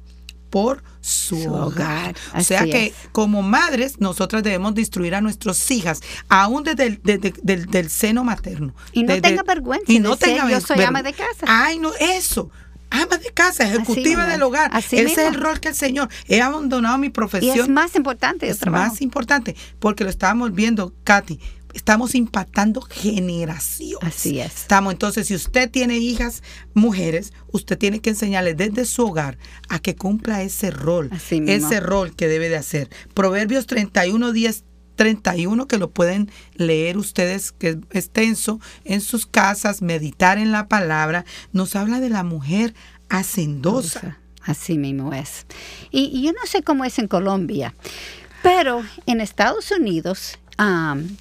por su, hogar. O sea que como madres nosotras debemos destruir a nuestras hijas, aún desde el del, seno materno. Y no tenga vergüenza. Y no tenga yo soy ama de casa. Ay, no, eso ama de casa, ejecutiva del hogar. Ese es el rol que el Señor. He abandonado mi profesión. Y es más importante. Es más importante, porque lo estábamos viendo, Katy estamos impactando generaciones. Así es. Estamos, entonces, si usted tiene hijas mujeres, usted tiene que enseñarle desde su hogar a que cumpla ese rol, ese rol que debe de hacer. Proverbios 31, 10, 31, que lo pueden leer ustedes, que es extenso, en sus casas, meditar en la palabra, nos habla de la mujer hacendosa. Así mismo es. Y, y yo no sé cómo es en Colombia, pero en Estados Unidos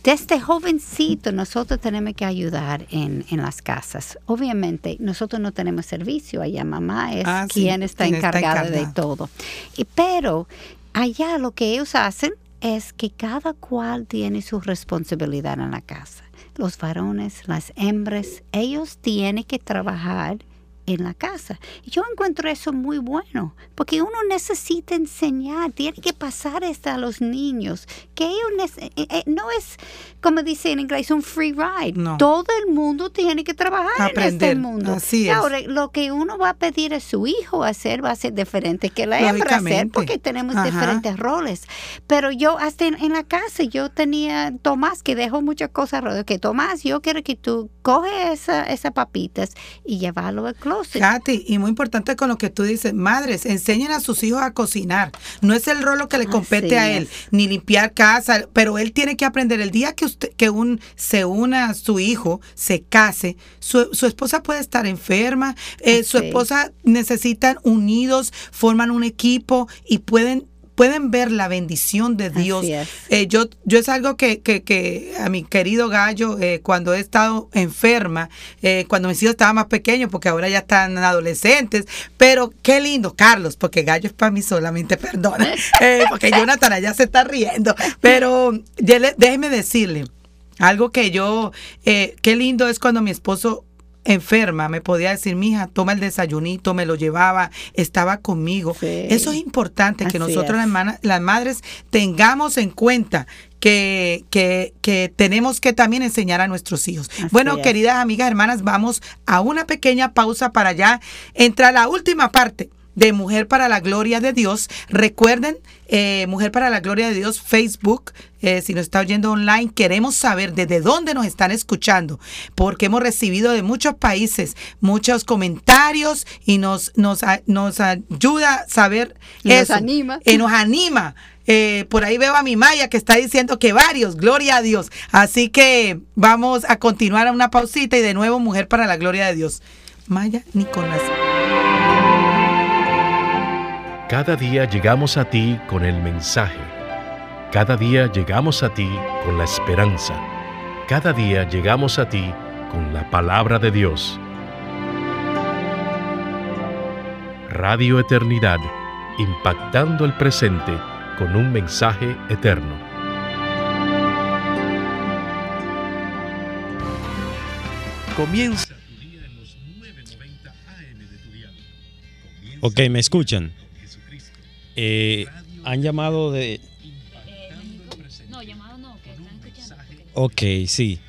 desde jovencito nosotros tenemos que ayudar en, las casas. Obviamente nosotros no tenemos servicio, allá mamá es ah, quien está encargada de todo. Y, pero allá lo que ellos hacen es que cada cual tiene su responsabilidad en la casa. Los varones, las hembras, ellos tienen que trabajar en la casa. Y yo encuentro eso muy bueno, porque uno necesita enseñar, tiene que pasar esto a los niños, que ellos eh, eh, no es, como dice en inglés, un free ride. Todo el mundo tiene que trabajar en este mundo. Así Ahora, lo que uno va a pedir a su hijo hacer va a ser diferente que la hembra hacer, porque tenemos diferentes roles. Pero yo, hasta en, la casa, yo tenía Tomás, que dejó muchas cosas, que Tomás, yo quiero que tú coges esa, esas papitas y llevarlo al club house. Katy, y muy importante con lo que tú dices, madres, enseñen a sus hijos a cocinar. No es el rol que le compete a él, ni limpiar casa, pero él tiene que aprender. El día que usted, que un se una a su hijo, se case, su, esposa puede estar enferma, eh, su esposa necesitan unidos, forman un equipo y pueden pueden ver la bendición de Dios. Eh, yo, yo es algo que, que, que a mi querido gallo, eh, cuando he estado enferma, eh, cuando mis hijos estaban más pequeños, porque ahora ya están adolescentes, pero qué lindo, Carlos, porque gallo es para mí solamente, (laughs) perdona, porque Jonathan ya se está riendo, pero déjeme decirle, algo que yo, qué lindo es cuando mi esposo enferma, me podía decir, mija, toma el desayunito, me lo llevaba, estaba conmigo. Eso es importante, que nosotros las, las, madres tengamos en cuenta que, que, que, tenemos que también enseñar a nuestros hijos. bueno, queridas amigas, hermanas, vamos a una pequeña pausa para ya entrar a la última parte de Mujer para la Gloria de Dios. Recuerden, eh, Mujer para la Gloria de Dios, Facebook, eh, si nos está oyendo online, queremos saber desde dónde nos están escuchando, porque hemos recibido de muchos países muchos comentarios y nos, nos, nos ayuda a saber y Nos anima. Y nos anima. Eh, por ahí veo a mi Maya que está diciendo que varios, gloria a Dios. Así que vamos a continuar a una pausita y de nuevo Mujer para la Gloria de Dios. Maya Nicolás. Cada día llegamos a ti con el mensaje. Cada día llegamos a ti con la esperanza. Cada día llegamos a ti con la palabra de Dios. Radio Eternidad, impactando el presente con un mensaje eterno. Comienza. Ok, ¿me escuchan? Eh, han llamado de... Ok, sí.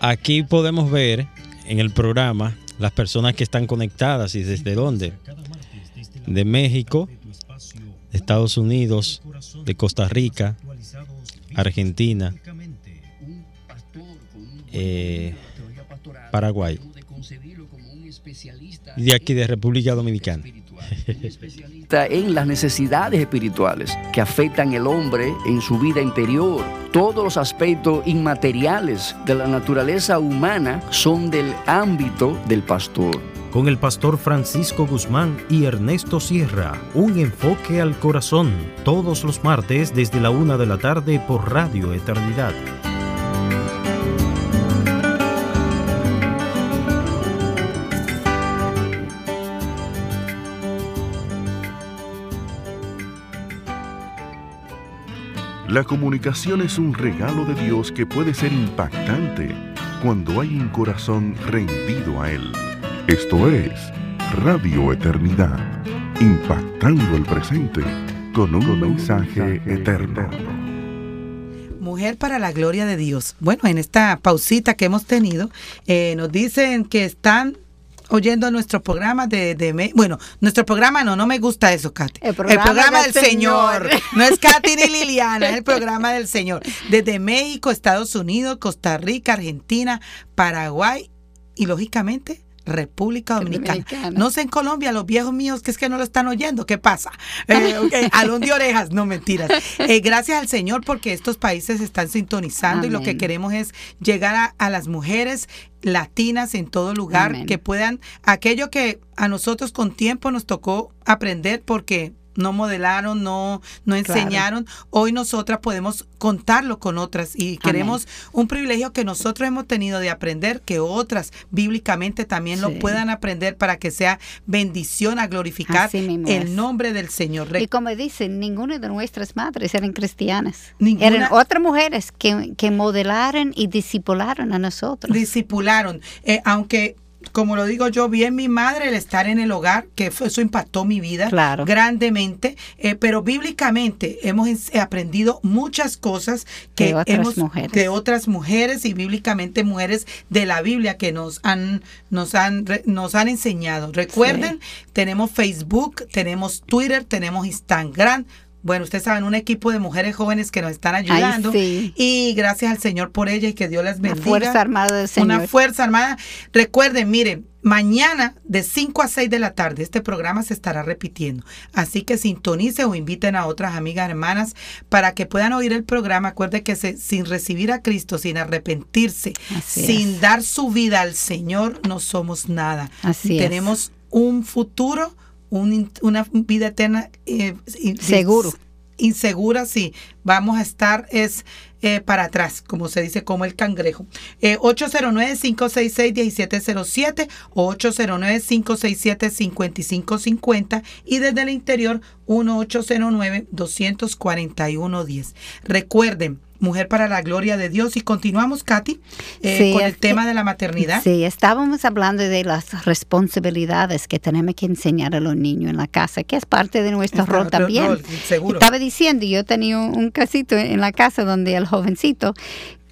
Aquí podemos ver en el programa las personas que están conectadas y desde dónde. De México, Estados Unidos, de Costa Rica, Argentina, eh, Paraguay y de aquí de República Dominicana (laughs) en las necesidades espirituales que afectan el hombre en su vida interior. Todos los aspectos inmateriales de la naturaleza humana son del ámbito del pastor. Con el pastor Francisco Guzmán y Ernesto Sierra, un enfoque al corazón, todos los martes desde la una de la tarde por Radio Eternidad. La comunicación es un regalo de Dios que puede ser impactante cuando hay un corazón rendido a Él. Esto es Radio Eternidad, impactando el presente con un, mensaje, eterno. Mujer para la gloria de Dios. Bueno, en esta pausita que hemos tenido, eh, nos dicen que están oyendo nuestro programa de, de, bueno, nuestro programa no, no me gusta eso, Katy. El programa, del, Señor. No es Katy ni Liliana, es el programa del Señor. Desde México, Estados Unidos, Costa Rica, Argentina, Paraguay y lógicamente República Dominicana. No sé en Colombia, los viejos míos que es que no lo están oyendo, ¿qué pasa? (laughs) Eh, okay, alón de orejas, no mentiras. (laughs) Eh, gracias al Señor porque estos países están sintonizando y lo que queremos es llegar a, las mujeres latinas en todo lugar que puedan, aquello que a nosotros con tiempo nos tocó aprender porque no modelaron, no, no enseñaron. Hoy nosotras podemos contarlo con otras y queremos un privilegio que nosotros hemos tenido de aprender, que otras bíblicamente también lo puedan aprender para que sea bendición a glorificar el nombre del Señor. Y como dicen, ninguna de nuestras madres eran cristianas. Eran otras mujeres que, que modelaron y discipularon a nosotros. Discipularon. Eh, aunque como lo digo yo, vi en mi madre el estar en el hogar, que eso impactó mi vida grandemente, eh, pero bíblicamente hemos aprendido muchas cosas que de otras hemos mujeres. de otras mujeres y bíblicamente mujeres de la Biblia que nos han nos han nos han enseñado. Recuerden, tenemos Facebook, tenemos Twitter, tenemos Instagram, bueno, ustedes saben, un equipo de mujeres jóvenes que nos están ayudando. Y gracias al Señor por ella y que Dios las bendiga. Una fuerza armada del Señor. Una fuerza armada. Recuerden, miren, Mañana de 5 a 6 de la tarde este programa se estará repitiendo. Así que sintonice o inviten a otras amigas hermanas para que puedan oír el programa. Acuerde que sin recibir a Cristo, sin arrepentirse, sin dar su vida al Señor, no somos nada. Así Tenemos un futuro, una vida eterna eh, seguro. Insegura, sí. Vamos a estar es eh, para atrás, como se dice, como el cangrejo. 809-566-1707 eh, o 809-567-5550 y desde el interior 1809-241-10. Recuerden, Mujer para la Gloria de Dios. Y continuamos, Katy, eh, con el tema de la maternidad. Sí, estábamos hablando de las responsabilidades que tenemos que enseñar a los niños en la casa, que es parte de nuestro rol también. seguro. Estaba diciendo, yo tenía un casito en la casa donde el jovencito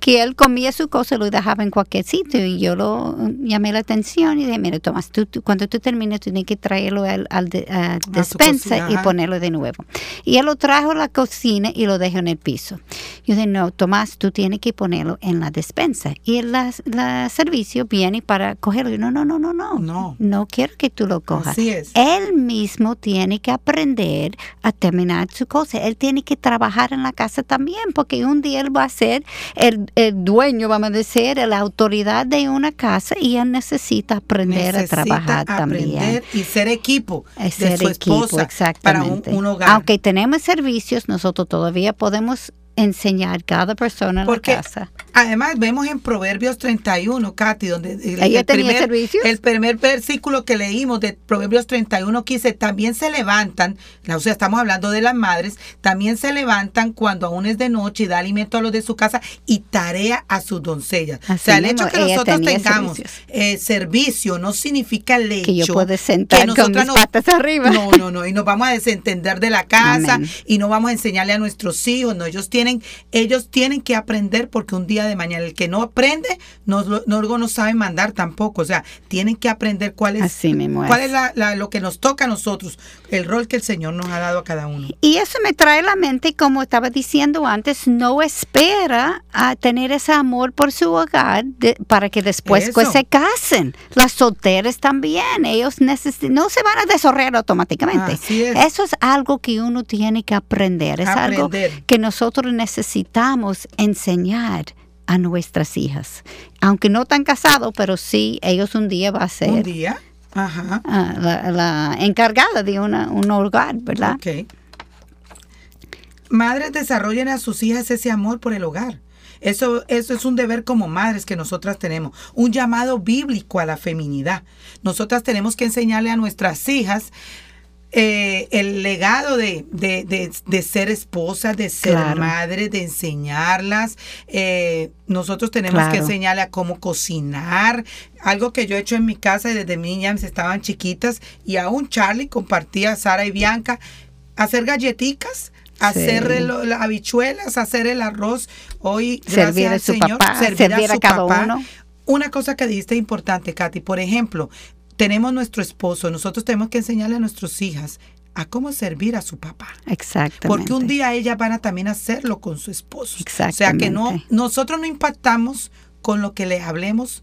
que él comía su cosa y lo dejaba en cualquier sitio. Y yo lo llamé la atención y dije, mira, Tomás, tú, cuando tú termines, tú tienes que traerlo al, al despensa y ponerlo de nuevo. Y él lo trajo a la cocina y lo dejó en el piso. Yo dije, no, Tomás, tú tienes que ponerlo en la despensa. Y el la, servicio viene para cogerlo. Y no, no, no, no, no. No. No quiero que tú lo cojas. Así es. Él mismo tiene que aprender a terminar su cosa. Él tiene que trabajar en la casa también, porque un día él va a ser el, el dueño, vamos a decir, la autoridad de una casa y él necesita aprender a trabajar también. Y ser equipo ser de su equipo, esposa exactamente. para un, hogar. Aunque tenemos servicios, nosotros todavía podemos enseñar cada persona en Porque la casa. Además, vemos en Proverbios 31, Katy, donde el, primer, el primer versículo que leímos de Proverbios 31 que dice, también se levantan, o sea, estamos hablando de las madres, también se levantan cuando aún es de noche y da alimento a los de su casa y tarea a sus doncellas. o sea, el hecho que nosotros tengamos eh, servicio no significa el hecho que yo puedo sentar que con patas arriba. No, no, no, y nos vamos a desentender de la casa y no vamos a enseñarle a nuestros hijos, no, ellos tienen, ellos tienen que aprender porque un día de mañana. El que no aprende, no, no, no sabe mandar tampoco. O sea, tienen que aprender cuál es, cuál es la, lo que nos toca a nosotros, el rol que el Señor nos ha dado a cada uno. Y eso me trae a la mente, como estaba diciendo antes, no espera a tener ese amor por su hogar para que después pues, se casen. Las solteras también, ellos no se van a desorrear automáticamente. Eso es algo que uno tiene que aprender, es algo que nosotros necesitamos enseñar a nuestras hijas. Aunque no están casados, pero sí, ellos un día va a ser. Un día. Ajá. Ah, la, encargada de una, un hogar, ¿verdad? Ok. Madres desarrollen a sus hijas ese amor por el hogar. Eso, eso es un deber como madres que nosotras tenemos, un llamado bíblico a la feminidad. Nosotras tenemos que enseñarle a nuestras hijas eh, el legado de, ser esposa, de ser madre, de enseñarlas. Eh, nosotros tenemos que enseñarle a cómo cocinar. Algo que yo he hecho en mi casa desde niñas estaban chiquitas y aún Charlie compartía, Sara y Bianca, hacer galletitas hacer las habichuelas, hacer el arroz. Hoy, gracias al Señor, servir, a, su cada uno. Una cosa que dijiste importante, Katy, por ejemplo, tenemos nuestro esposo, nosotros tenemos que enseñarle a nuestras hijas a cómo servir a su papá. Exactamente. Porque un día ellas van a también hacerlo con su esposo. Exactamente. O sea que no, nosotros no impactamos con lo que le hablemos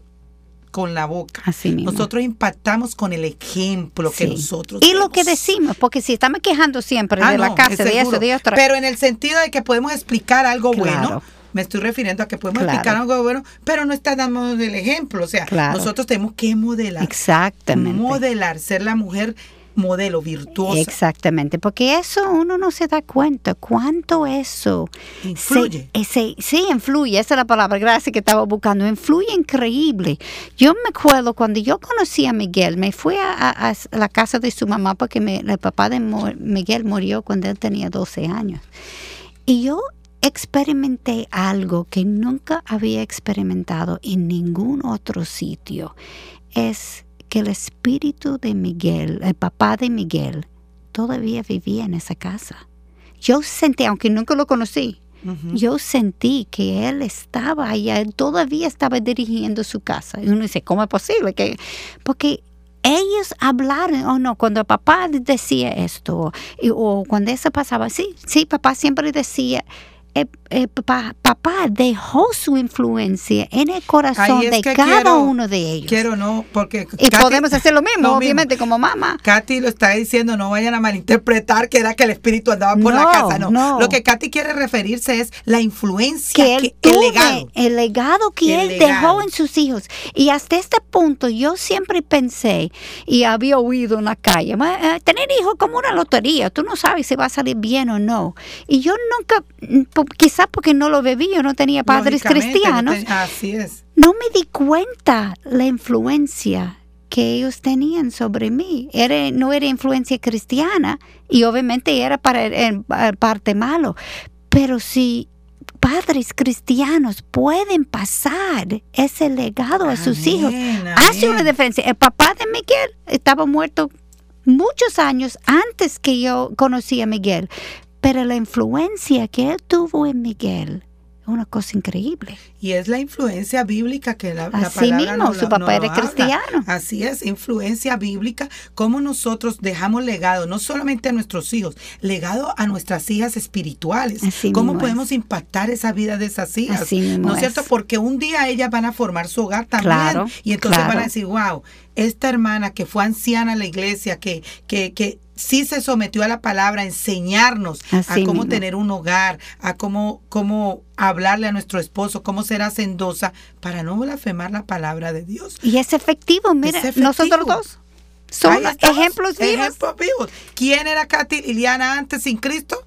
con la boca. Así mismo. Nosotros impactamos con el ejemplo que nosotros Y lo que decimos, porque si estamos quejando siempre ah, de la casa, de eso, de otra. Pero en el sentido de que podemos explicar algo bueno me estoy refiriendo a que podemos explicar algo bueno, pero no está dando el ejemplo. O sea, nosotros tenemos que modelar. Exactamente. Modelar, ser la mujer modelo virtuosa. Exactamente, porque eso uno no se da cuenta cuánto eso influye. sí, influye, esa es la palabra, gracias que estaba buscando, influye increíble. Yo me acuerdo cuando yo conocí a Miguel, me fui a, la casa de su mamá porque el papá de Miguel murió cuando él tenía 12 años. Y yo experimenté algo que nunca había experimentado en ningún otro sitio. Es que el espíritu de Miguel, el papá de Miguel, todavía vivía en esa casa. Yo sentí, aunque nunca lo conocí, yo sentí que él estaba allá, él todavía estaba dirigiendo su casa. Y uno dice, ¿cómo es posible? que Porque ellos hablaron, o oh, no, cuando papá decía esto, o cuando eso pasaba, sí, sí, papá siempre decía, eh, eh, papá, dejó su influencia en el corazón de cada uno de ellos. Quiero no, porque... Y podemos hacer lo mismo, obviamente, como mamá. Katy lo está diciendo, no vayan a malinterpretar que era que el espíritu andaba por la casa, no. Lo que Katy quiere referirse es la influencia, que, él el legado. El legado que él dejó en sus hijos. Y hasta este punto yo siempre pensé, y había oído en la calle, eh, tener hijos como una lotería, tú no sabes si va a salir bien o no. Y yo nunca quizás porque no lo bebía, no tenía padres cristianos. No así es. No me di cuenta la influencia que ellos tenían sobre mí. Era, no era influencia cristiana y obviamente era para el, parte malo. Pero si padres cristianos pueden pasar ese legado a sus hijos, hace una diferencia. El papá de Miguel estaba muerto muchos años antes que yo conocí a Miguel, pero la influencia que él tuvo en Miguel es una cosa increíble. Y es la influencia bíblica que la, Así la mismo, su papá era cristiano. Así es, influencia bíblica, cómo nosotros dejamos legado, no solamente a nuestros hijos, legado a nuestras hijas espirituales. cómo podemos impactar esa vida de esas hijas. ¿No es cierto? Porque un día ellas van a formar su hogar también. y entonces van a decir, wow, esta hermana que fue anciana en la iglesia, que, que, que sí se sometió a la palabra, a enseñarnos a cómo tener un hogar, a cómo, cómo hablarle a nuestro esposo, cómo ser hacendosa, para no blasfemar la palabra de Dios. Y es efectivo, mira, nosotros dos. Son ejemplos vivos. Ejemplos vivos. ¿Quién era Katy Liliana antes sin Cristo?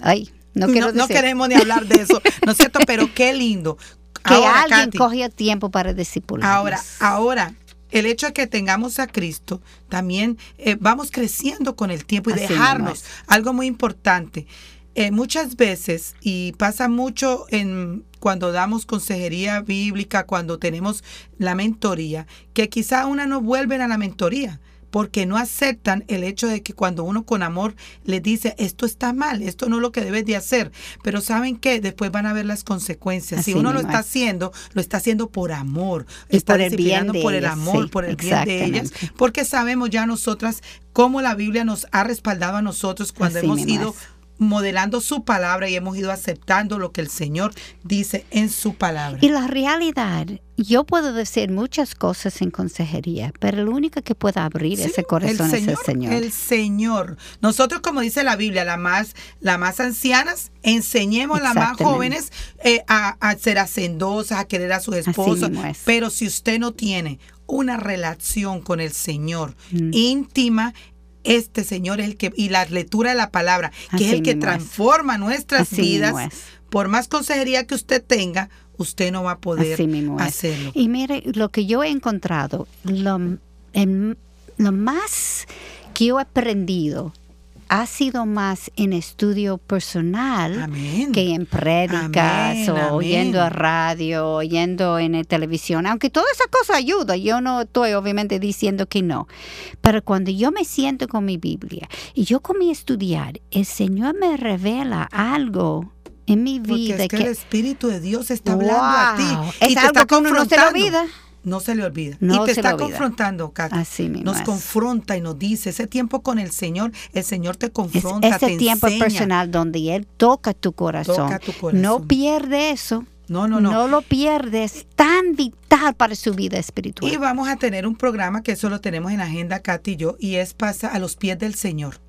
Ay, no, quiero no, queremos ni hablar de eso, ¿no es cierto? Pero qué lindo. (laughs) Que alguien cogió tiempo para discipular. Ahora, ahora, el hecho de que tengamos a Cristo, también eh, vamos creciendo con el tiempo y dejarnos algo muy importante. Eh, muchas veces, y pasa mucho en cuando damos consejería bíblica, cuando tenemos la mentoría, que quizá una no vuelve a la mentoría porque no aceptan el hecho de que cuando uno con amor le dice esto está mal, esto no es lo que debes de hacer, pero saben que después van a ver las consecuencias. si uno lo está haciendo, lo está haciendo por amor, está por el bien por el amor, por el bien de ellas, porque sabemos ya nosotras cómo la Biblia nos ha respaldado a nosotros cuando hemos ido modelando su palabra y hemos ido aceptando lo que el Señor dice en su palabra. Y la realidad, yo puedo decir muchas cosas en consejería, pero el único que puede abrir ese corazón es el Señor. El Señor. Nosotros, como dice la Biblia, las más, la más ancianas, enseñemos a las más jóvenes eh, a, ser hacendosas, a querer a su esposo. Pero si usted no tiene una relación con el Señor mm. íntima, este Señor es el que, y la lectura de la palabra, que es el que transforma nuestras vidas, por más consejería que usted tenga, usted no va a poder hacerlo. Y mire, lo que yo he encontrado, lo, lo más que yo he aprendido ha sido más en estudio personal que en prédicas o oyendo a radio, oyendo en televisión, aunque toda esa cosa ayuda, yo no estoy obviamente diciendo que no, pero cuando yo me siento con mi Biblia y yo comí a estudiar, el Señor me revela algo en mi vida. es que, el Espíritu de Dios está hablando a ti. Es algo que uno no se lo olvida no se le olvida. y te está confrontando. Así mismo nos confronta y nos dice, ese tiempo con el Señor, el Señor te confronta, es ese tiempo personal donde Él toca tu corazón. Toca tu corazón. No pierde eso. No, no, no. No lo pierdes, tan vital para su vida espiritual. Y vamos a tener un programa que eso lo tenemos en agenda, Katy y yo, y es Pasa a los pies del Señor.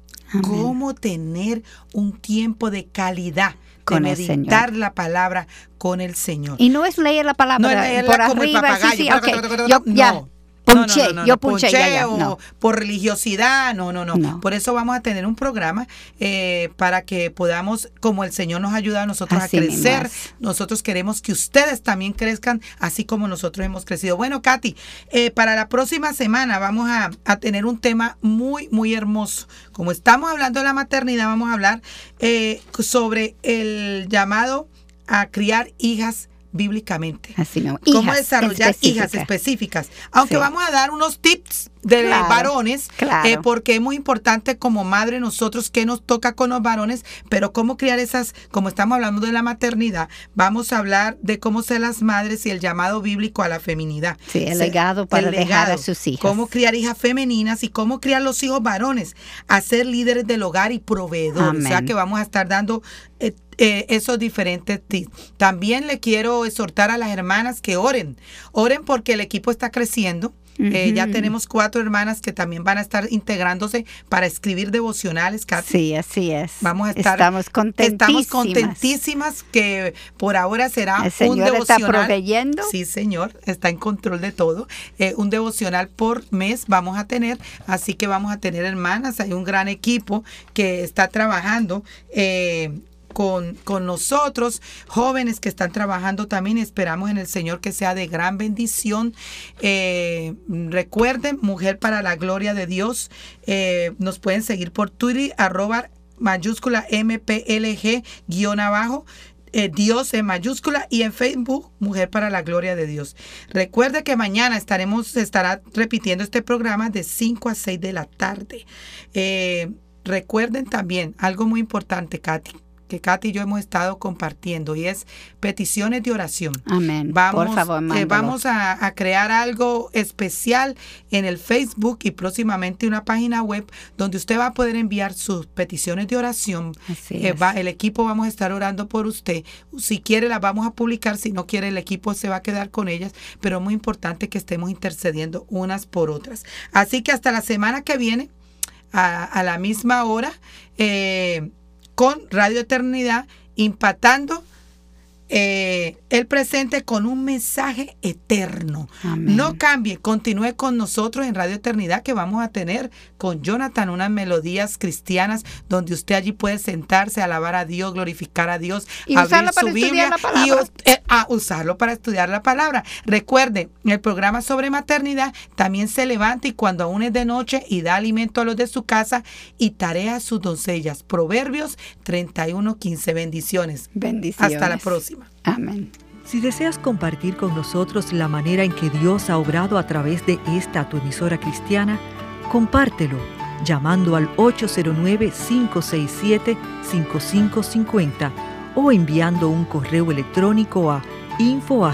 Cómo tener un tiempo de calidad con de meditar la palabra con el Señor. Y no es leer la palabra no es leerla por como arriba, el papagayo, sí, sí, Yo, ya, Punché, yo punché, ya, o por religiosidad, no, no, no, Por eso vamos a tener un programa eh, para que podamos, como el Señor nos ayuda a nosotros a crecer, nosotros queremos que ustedes también crezcan, así como nosotros hemos crecido. Bueno, Katy, eh, para la próxima semana vamos a, a, tener un tema muy, muy hermoso. Como estamos hablando de la maternidad, vamos a hablar eh, sobre el llamado a criar hijas bíblicamente. Así Cómo desarrollar hijas específicas. Aunque vamos a dar unos tips de varones, eh, porque es muy importante como madre nosotros que nos toca con los varones, pero cómo criar esas, como estamos hablando de la maternidad, vamos a hablar de cómo ser las madres y el llamado bíblico a la feminidad. Sí, el legado para dejar a sus hijas. Cómo criar hijas femeninas y cómo criar los hijos varones a ser líderes del hogar y proveedores. O sea que vamos a estar dando eh, eh, esos diferentes tips. También le quiero exhortar a las hermanas que oren. Oren porque el equipo está creciendo. Eh, ya tenemos cuatro hermanas que también van a estar integrándose para escribir devocionales. Sí, así es. Vamos a estar. Estamos contentísimas. Estamos contentísimas que por ahora será un devocional. Está proveyendo. Sí, señor, está en control de todo. un devocional por mes vamos a tener, así que vamos a tener hermanas. Hay un gran equipo que está trabajando. Eh, con, nosotros, jóvenes que están trabajando también. Esperamos en el Señor que sea de gran bendición. Eh, recuerden, Mujer para la Gloria de Dios. Eh, nos pueden seguir por Twitter, arroba mayúscula MPLG guion abajo. Eh, Dios en mayúscula y en Facebook Mujer para la Gloria de Dios. Recuerde que mañana estaremos, estará repitiendo este programa de 5 a 6 de la tarde. recuerden también algo muy importante, Katy que Katy y yo hemos estado compartiendo y es peticiones de oración. Amén. Vamos, Por favor, eh, vamos a, crear algo especial en el Facebook y próximamente una página web donde usted va a poder enviar sus peticiones de oración. Eh, el equipo vamos a estar orando por usted. Si quiere las vamos a publicar, si no quiere el equipo se va a quedar con ellas, pero es muy importante que estemos intercediendo unas por otras. Así que hasta la semana que viene, a, la misma hora, eh, con Radio Eternidad, impactando eh, el presente con un mensaje eterno. No cambie, continúe con nosotros en Radio Eternidad que vamos a tener con Jonathan unas melodías cristianas donde usted allí puede sentarse, alabar a Dios, glorificar a Dios, y abrir su Biblia y eh, usarlo para estudiar la palabra. Recuerde, el programa sobre maternidad también se levanta y cuando aún es de noche y da alimento a los de su casa y tarea a sus doncellas. Proverbios 31, 15. Bendiciones. Bendiciones. Hasta la próxima. Amén. Si deseas compartir con nosotros la manera en que Dios ha obrado a través de esta tu emisora cristiana, compártelo llamando al 809-567-5550 o enviando un correo electrónico a info